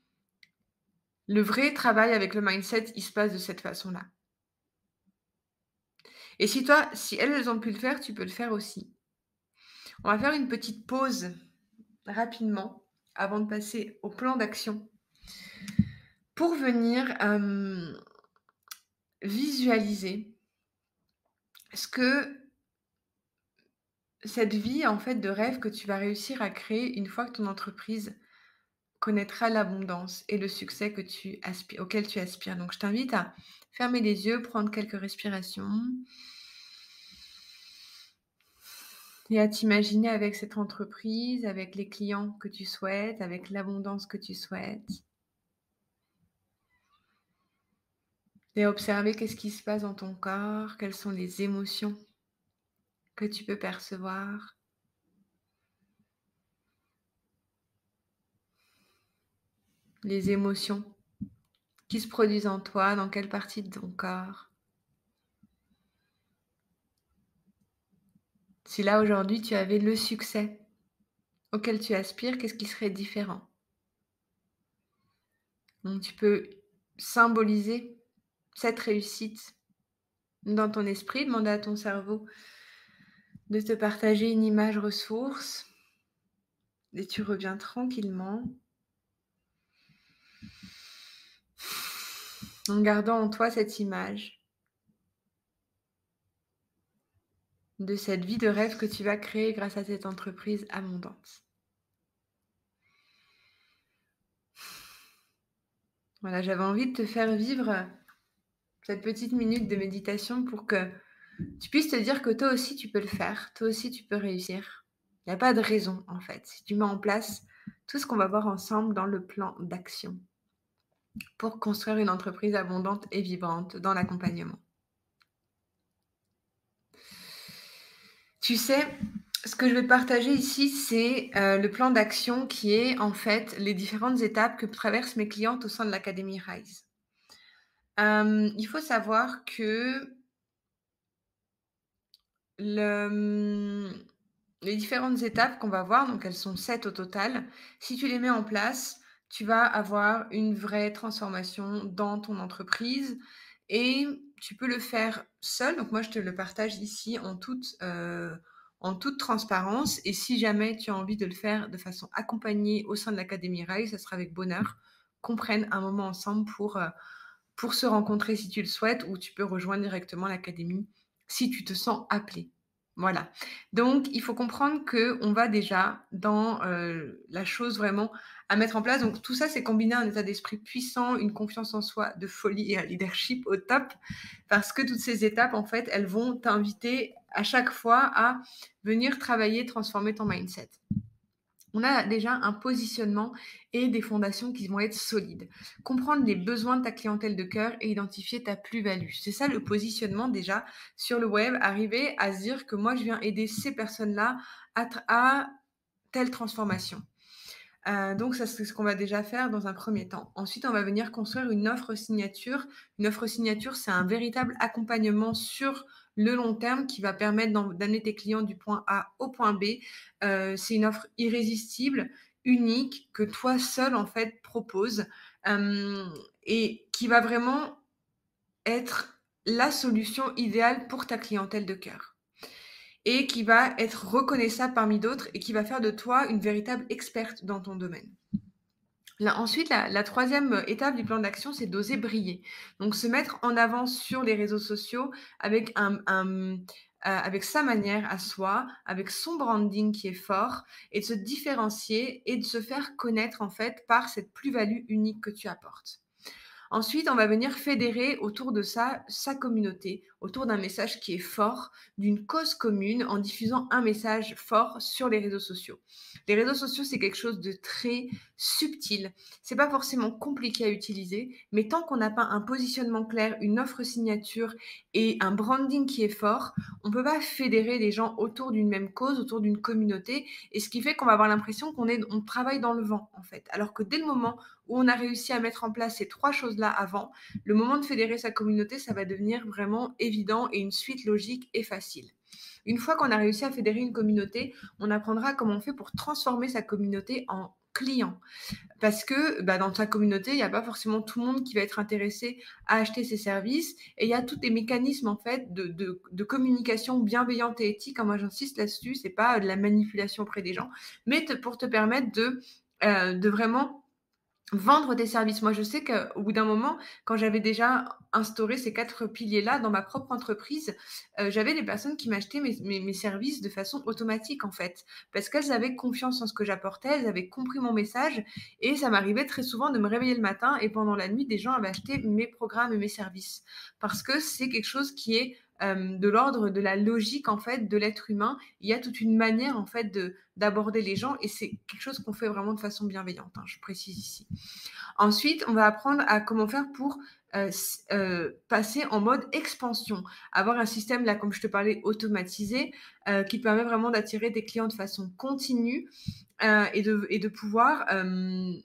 le vrai travail avec le mindset, il se passe de cette façon-là. Et si toi, si elles, elles ont pu le faire, tu peux le faire aussi. On va faire une petite pause rapidement avant de passer au plan d'action pour venir euh, visualiser ce que cette vie en fait de rêve que tu vas réussir à créer une fois que ton entreprise connaîtra l'abondance et le succès auquel tu aspires. Donc je t'invite à fermer les yeux, prendre quelques respirations et à t'imaginer avec cette entreprise, avec les clients que tu souhaites, avec l'abondance que tu souhaites? et observer qu'est-ce qui se passe dans ton corps, quelles sont les émotions que tu peux percevoir. Les émotions qui se produisent en toi, dans quelle partie de ton corps. Si là aujourd'hui tu avais le succès auquel tu aspires, qu'est-ce qui serait différent? Donc tu peux symboliser cette réussite dans ton esprit, demander à ton cerveau de te partager une image ressource et tu reviens tranquillement. En gardant en toi cette image de cette vie de rêve que tu vas créer grâce à cette entreprise abondante. Voilà, j'avais envie de te faire vivre cette petite minute de méditation pour que tu puisses te dire que toi aussi tu peux le faire, toi aussi tu peux réussir. Il n'y a pas de raison en fait. Si tu mets en place tout ce qu'on va voir ensemble dans le plan d'action pour construire une entreprise abondante et vivante dans l'accompagnement. Tu sais, ce que je vais partager ici, c'est euh, le plan d'action qui est en fait les différentes étapes que traversent mes clientes au sein de l'Académie Rise. Euh, il faut savoir que le, les différentes étapes qu'on va voir, donc elles sont sept au total, si tu les mets en place, tu vas avoir une vraie transformation dans ton entreprise et tu peux le faire seul. Donc moi, je te le partage ici en toute, euh, en toute transparence. Et si jamais tu as envie de le faire de façon accompagnée au sein de l'Académie Rail, ça sera avec bonheur qu'on prenne un moment ensemble pour, euh, pour se rencontrer si tu le souhaites ou tu peux rejoindre directement l'Académie si tu te sens appelé. Voilà. Donc, il faut comprendre que on va déjà dans euh, la chose vraiment à mettre en place. Donc, tout ça, c'est combiné un état d'esprit puissant, une confiance en soi de folie et un leadership au top, parce que toutes ces étapes, en fait, elles vont t'inviter à chaque fois à venir travailler, transformer ton mindset on a déjà un positionnement et des fondations qui vont être solides. Comprendre les besoins de ta clientèle de cœur et identifier ta plus-value. C'est ça le positionnement déjà sur le web, arriver à se dire que moi je viens aider ces personnes-là à, telle transformation. Euh, donc, ça, c'est ce qu'on va déjà faire dans un premier temps. Ensuite, on va venir construire une offre signature. Une offre signature, c'est un véritable accompagnement sur le long terme qui va permettre d'amener tes clients du point A au point B. Euh, c'est une offre irrésistible, unique, que toi seul, en fait, proposes euh, et qui va vraiment être la solution idéale pour ta clientèle de cœur et qui va être reconnaissable parmi d'autres et qui va faire de toi une véritable experte dans ton domaine. Ensuite, la, troisième étape du plan d'action, c'est d'oser briller. Donc, se mettre en avant sur les réseaux sociaux avec, euh, avec sa manière à soi, avec son branding qui est fort, et de se différencier et de se faire connaître en fait par cette plus-value unique que tu apportes. Ensuite, on va venir fédérer autour de ça sa communauté, autour d'un message qui est fort, d'une cause commune, en diffusant un message fort sur les réseaux sociaux. Les réseaux sociaux, c'est quelque chose de très subtil. C'est pas forcément compliqué à utiliser, mais tant qu'on n'a pas un positionnement clair, une offre signature et un branding qui est fort, on peut pas fédérer les gens autour d'une même cause, autour d'une communauté, et ce qui fait qu'on va avoir l'impression qu'on travaille dans le vent en fait. Alors que dès le moment où on a réussi à mettre en place ces trois choses-là avant, le moment de fédérer sa communauté, ça va devenir vraiment évident et une suite logique et facile. Une fois qu'on a réussi à fédérer une communauté, on apprendra comment on fait pour transformer sa communauté en client. Parce que bah, dans sa communauté, il n'y a pas forcément tout le monde qui va être intéressé à acheter ses services. Et il y a tous des mécanismes en fait de, communication bienveillante et éthique. Moi, j'insiste là-dessus, c'est pas de la manipulation auprès des gens, mais pour te permettre de, euh, de vraiment vendre des services. Moi, je sais qu'au bout d'un moment, quand j'avais déjà instauré ces quatre piliers-là dans ma propre entreprise, euh, j'avais des personnes qui m'achetaient mes, mes, services de façon automatique, en fait, parce qu'elles avaient confiance en ce que j'apportais, elles avaient compris mon message, et ça m'arrivait très souvent de me réveiller le matin et pendant la nuit, des gens avaient acheté mes programmes et mes services, parce que c'est quelque chose qui est euh, de l'ordre de la logique en fait de l'être humain. Il y a toute une manière en fait de d'aborder les gens et c'est quelque chose qu'on fait vraiment de façon bienveillante. Hein, je précise ici. Ensuite, on va apprendre à comment faire pour euh, euh, passer en mode expansion, avoir un système là, comme je te parlais, automatisé, qui permet vraiment d'attirer des clients de façon continue et, de, et de pouvoir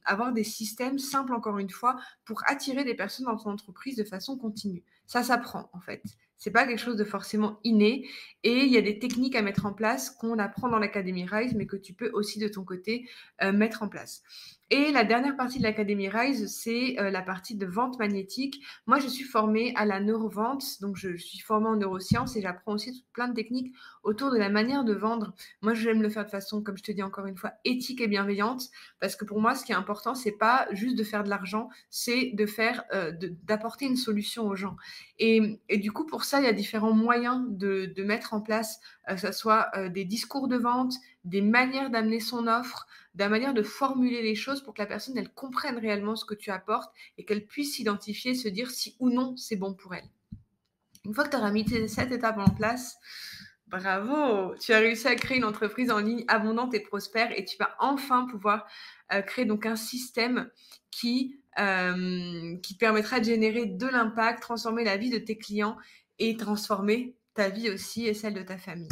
avoir des systèmes simples, encore une fois, pour attirer des personnes dans ton entreprise de façon continue. Ça s'apprend en fait C'est pas quelque chose de forcément inné. Et il y a des techniques à mettre en place qu'on apprend dans l'Académie Rise, mais que tu peux aussi de ton côté euh, mettre en place. Et la dernière partie de l'Académie Rise, c'est euh, la partie de vente magnétique. Moi, je suis formée à la neurovente, donc je suis formée en neurosciences et j'apprends aussi plein de techniques autour de la manière de vendre. Moi, j'aime le faire de façon, comme je te dis encore une fois, éthique et bienveillante, parce que pour moi, ce qui est important, c'est pas juste de faire de l'argent, c'est euh, d'apporter une solution aux gens. Et, du coup, pour ça, il y a différents moyens de, mettre en place, euh, que ce soit des discours de vente, des manières d'amener son offre, de la manière de formuler les choses pour que la personne, elle comprenne réellement ce que tu apportes et qu'elle puisse s'identifier, se dire si ou non c'est bon pour elle. Une fois que tu auras mis cette étape en place, bravo, tu as réussi à créer une entreprise en ligne abondante et prospère et tu vas enfin pouvoir euh, créer donc un système qui, euh, qui permettra de générer de l'impact, transformer la vie de tes clients et transformer ta vie aussi et celle de ta famille.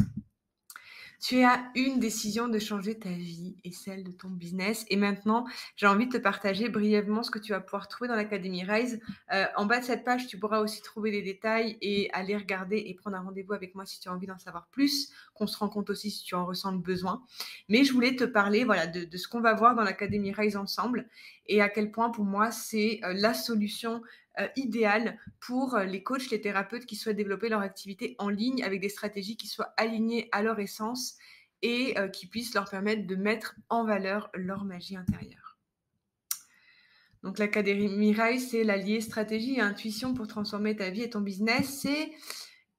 Tu as une décision de changer ta vie et celle de ton business. Et maintenant, j'ai envie de te partager brièvement ce que tu vas pouvoir trouver dans l'Académie Rise. Euh, en bas de cette page, tu pourras aussi trouver les détails et aller regarder et prendre un rendez-vous avec moi si tu as envie d'en savoir plus, qu'on se rend compte aussi si tu en ressens le besoin. Mais je voulais te parler de, ce qu'on va voir dans l'Académie Rise ensemble et à quel point pour moi c'est euh, la solution euh, idéal pour euh, les coachs, les thérapeutes qui souhaitent développer leur activité en ligne avec des stratégies qui soient alignées à leur essence et euh, qui puissent leur permettre de mettre en valeur leur magie intérieure. Donc l'Académie Rise, c'est l'allié stratégie et intuition pour transformer ta vie et ton business. C'est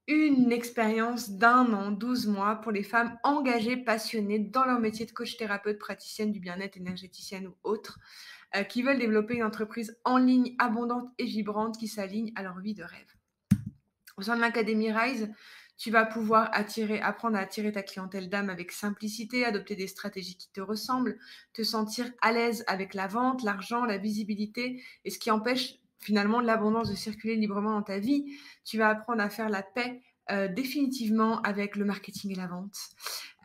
une expérience d'un an, 12 mois pour les femmes engagées, passionnées dans leur métier de coach thérapeute, praticienne du bien-être, énergéticienne ou autre, euh, qui veulent développer une entreprise en ligne abondante et vibrante qui s'aligne à leur vie de rêve. Au sein de l'Académie Rise, tu vas pouvoir apprendre à attirer ta clientèle d'âme avec simplicité, adopter des stratégies qui te ressemblent, te sentir à l'aise avec la vente, l'argent, la visibilité et ce qui empêche finalement l'abondance de circuler librement dans ta vie. Tu vas apprendre à faire la paix euh, définitivement avec le marketing et la vente.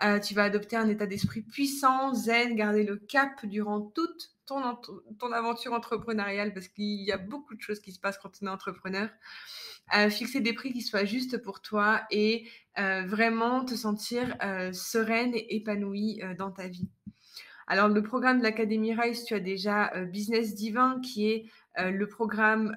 Euh, tu vas adopter un état d'esprit puissant, zen, garder le cap durant toute ton, aventure entrepreneuriale parce qu'il y a beaucoup de choses qui se passent quand on est entrepreneur. Euh, fixer des prix qui soient justes pour toi et euh, vraiment te sentir euh, sereine et épanouie dans ta vie. Alors, le programme de l'Académie Rise, tu as déjà Business Divin qui est le programme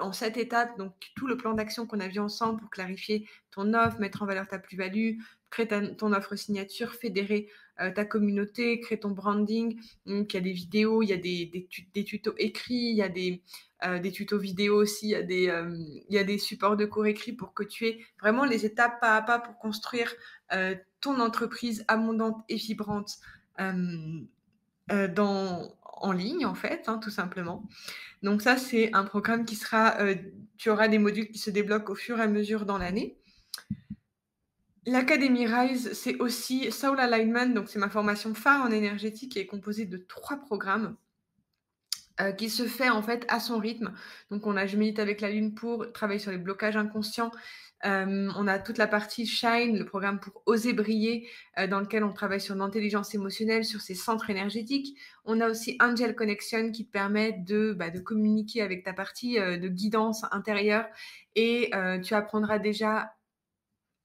en sept étapes, donc tout le plan d'action qu'on a vu ensemble pour clarifier ton offre, mettre en valeur ta plus-value, créer ton offre signature, fédérer euh, ta communauté, créer ton branding. Il y a des vidéos, il y a des, des, tutos écrits, il y a des, euh, des tutos vidéo aussi, il y, a des, euh, il y a des supports de cours écrits pour que tu aies vraiment les étapes pas à pas pour construire ton entreprise abondante et vibrante dans, en ligne, en fait, hein, tout simplement. Donc ça, c'est un programme qui sera, tu auras des modules qui se débloquent au fur et à mesure dans l'année. L'Académie Rise, c'est aussi Soul Alignment, donc c'est ma formation phare en énergétique qui est composée de trois programmes. Euh, qui se fait en fait à son rythme. Donc on a Je médite avec la lune pour travailler sur les blocages inconscients. Euh, on a toute la partie Shine, le programme pour oser briller, euh, dans lequel on travaille sur l'intelligence émotionnelle, sur ses centres énergétiques. On a aussi Angel Connection qui te permet de, bah, de communiquer avec ta partie de guidance intérieure et tu apprendras déjà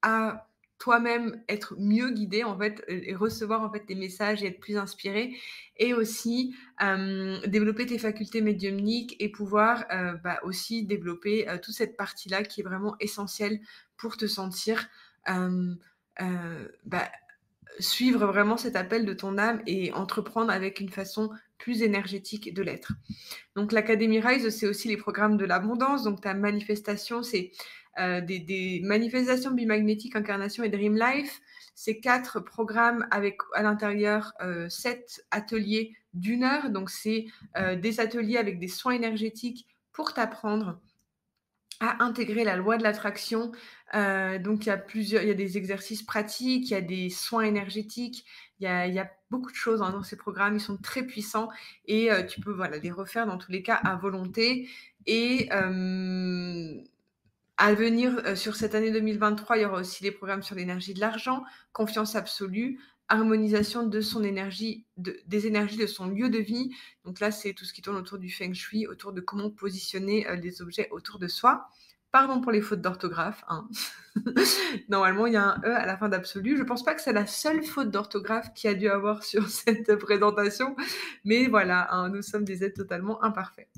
à toi-même être mieux guidé en fait et recevoir en fait tes messages et être plus inspiré et aussi développer tes facultés médiumniques et pouvoir bah, aussi développer toute cette partie là qui est vraiment essentielle pour te sentir bah, suivre vraiment cet appel de ton âme et entreprendre avec une façon plus énergétique de l'être. Donc l'Académie Rise, c'est aussi les programmes de l'abondance. Donc ta manifestation, c'est euh, des, manifestations bimagnétiques, incarnation et Dream Life. Ces quatre programmes avec à l'intérieur euh, sept ateliers d'une heure. Donc, c'est euh, des ateliers avec des soins énergétiques pour t'apprendre à intégrer la loi de l'attraction. donc, il y a des exercices pratiques, il y a des soins énergétiques, il y a, beaucoup de choses dans ces programmes. Ils sont très puissants et tu peux voilà, les refaire dans tous les cas à volonté. Et à venir euh, sur cette année 2023, il y aura aussi des programmes sur l'énergie de l'argent, confiance absolue, harmonisation de son énergie, des énergies de son lieu de vie. Donc là, c'est tout ce qui tourne autour du feng shui, autour de comment positionner euh, les objets autour de soi. Pardon pour les fautes d'orthographe. Hein. Normalement, il y a un E à la fin d'absolu. Je pense pas que c'est la seule faute d'orthographe qu'il y a dû avoir sur cette présentation, mais voilà, hein, nous sommes des êtres totalement imparfaits.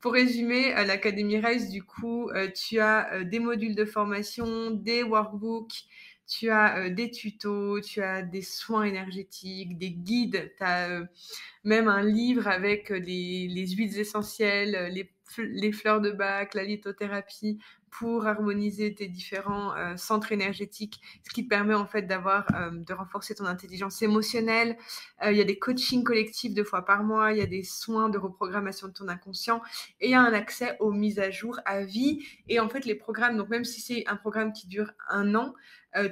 Pour résumer, à l'Académie RISE, du coup, euh, tu as euh, des modules de formation, des workbooks, tu as euh, des tutos, tu as des soins énergétiques, des guides, tu as même un livre avec les, les huiles essentielles, les les fleurs de bac, la lithothérapie pour harmoniser tes différents euh, centres énergétiques, ce qui te permet en fait d'avoir, euh, de renforcer ton intelligence émotionnelle. Euh, il y a des coachings collectifs deux fois par mois, il y a des soins de reprogrammation de ton inconscient et il y a un accès aux mises à jour à vie. Et en fait, les programmes, donc même si c'est un programme qui dure un an,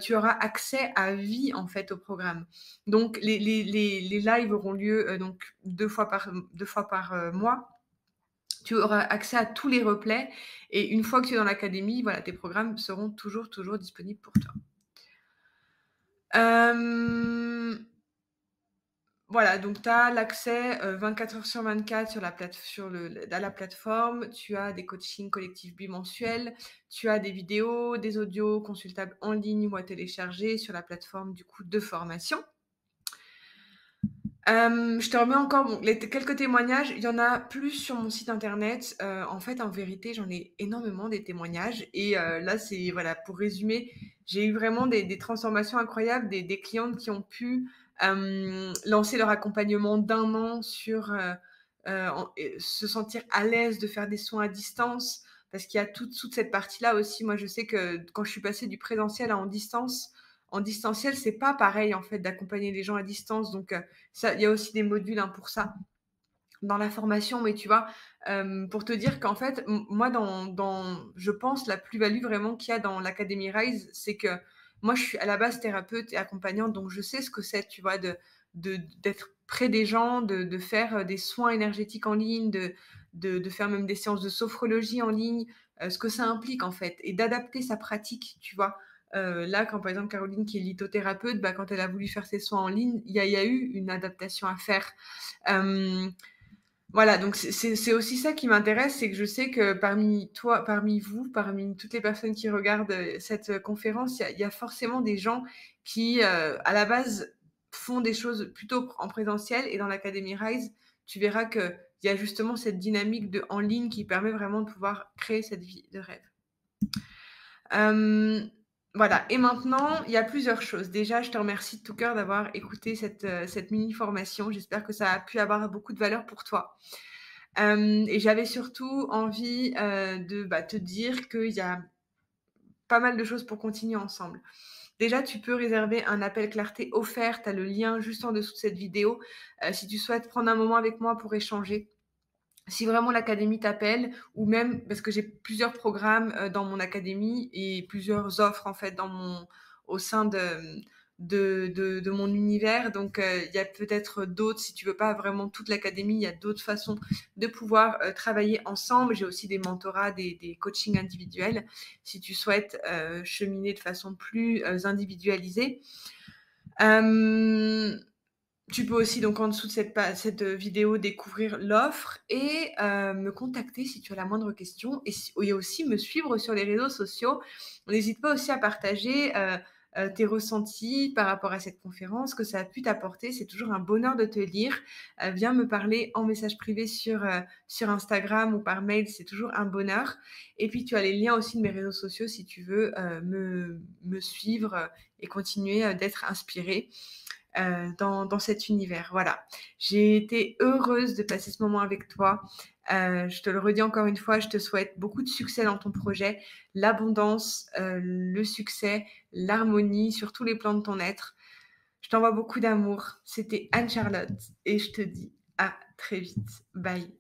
tu auras accès à vie en fait au programme. Donc les, les, les, les lives auront lieu donc deux fois par, deux fois par mois tu auras accès à tous les replays. Et une fois que tu es dans l'académie, voilà, tes programmes seront toujours, toujours disponibles pour toi. Euh, voilà, donc tu as l'accès 24 euh, heures sur 24 sur la, plate sur le, la plateforme. Tu as des coachings collectifs bimensuels. Tu as des vidéos, des audios consultables en ligne ou à télécharger sur la plateforme du coup de formation. Euh, je te remets encore quelques témoignages. Il y en a plus sur mon site internet. Euh, en fait, en vérité, j'en ai énormément des témoignages. Et euh, là, c'est voilà, pour résumer, j'ai eu vraiment des, transformations incroyables, des, des, clientes qui ont pu lancer leur accompagnement d'un an sur se sentir à l'aise de faire des soins à distance, parce qu'il y a toute, toute cette partie-là aussi. Moi, je sais que quand je suis passée du présentiel à en distance, en distanciel, c'est pas pareil en fait d'accompagner les gens à distance. Donc, euh, il y a aussi des modules hein, pour ça dans la formation. Mais tu vois, euh, pour te dire qu'en fait, moi, dans, je pense la plus-value vraiment qu'il y a dans l'Académie Rise, c'est que moi, je suis à la base thérapeute et accompagnante, donc je sais ce que c'est, tu vois, de d'être près des gens, de, faire euh, des soins énergétiques en ligne, de, de, faire même des séances de sophrologie en ligne, ce que ça implique en fait, et d'adapter sa pratique, tu vois. Euh, là, quand par exemple Caroline, qui est lithothérapeute, bah, quand elle a voulu faire ses soins en ligne, il y, a eu une adaptation à faire. Euh, voilà, donc c'est aussi ça qui m'intéresse, c'est que je sais que parmi toi, parmi vous, parmi toutes les personnes qui regardent euh, cette conférence, il y, a forcément des gens qui, à la base, font des choses plutôt en présentiel et dans l'Académie Rise, tu verras qu'il y a justement cette dynamique de en ligne qui permet vraiment de pouvoir créer cette vie de rêve. Voilà, et maintenant, il y a plusieurs choses. Déjà, je te remercie de tout cœur d'avoir écouté cette, euh, mini-formation. J'espère que ça a pu avoir beaucoup de valeur pour toi. Euh, et j'avais surtout envie euh, de bah, te dire qu'il y a pas mal de choses pour continuer ensemble. Déjà, tu peux réserver un appel clarté offert. Tu as le lien juste en dessous de cette vidéo. si tu souhaites prendre un moment avec moi pour échanger, si vraiment l'académie t'appelle, ou même parce que j'ai plusieurs programmes euh, dans mon académie et plusieurs offres en fait dans mon, au sein de, de, de, mon univers. Donc euh, il y a peut-être d'autres, si tu veux pas vraiment toute l'académie, il y a d'autres façons de pouvoir euh, travailler ensemble. J'ai aussi des mentorats, des, des coachings individuels, si tu souhaites cheminer de façon plus individualisée. Tu peux aussi, donc en dessous de cette, euh, vidéo, découvrir l'offre et euh, me contacter si tu as la moindre question. Et, aussi me suivre sur les réseaux sociaux. N'hésite pas aussi à partager euh, tes ressentis par rapport à cette conférence, que ça a pu t'apporter. C'est toujours un bonheur de te lire. viens me parler en message privé sur, sur Instagram ou par mail, c'est toujours un bonheur. Et puis tu as les liens aussi de mes réseaux sociaux si tu veux me, me, suivre et continuer d'être inspiré. Euh, dans, cet univers. Voilà. J'ai été heureuse de passer ce moment avec toi. Euh, je te le redis encore une fois, je te souhaite beaucoup de succès dans ton projet, l'abondance, euh, le succès, l'harmonie sur tous les plans de ton être. Je t'envoie beaucoup d'amour. C'était Anne-Charlotte et je te dis à très vite. Bye.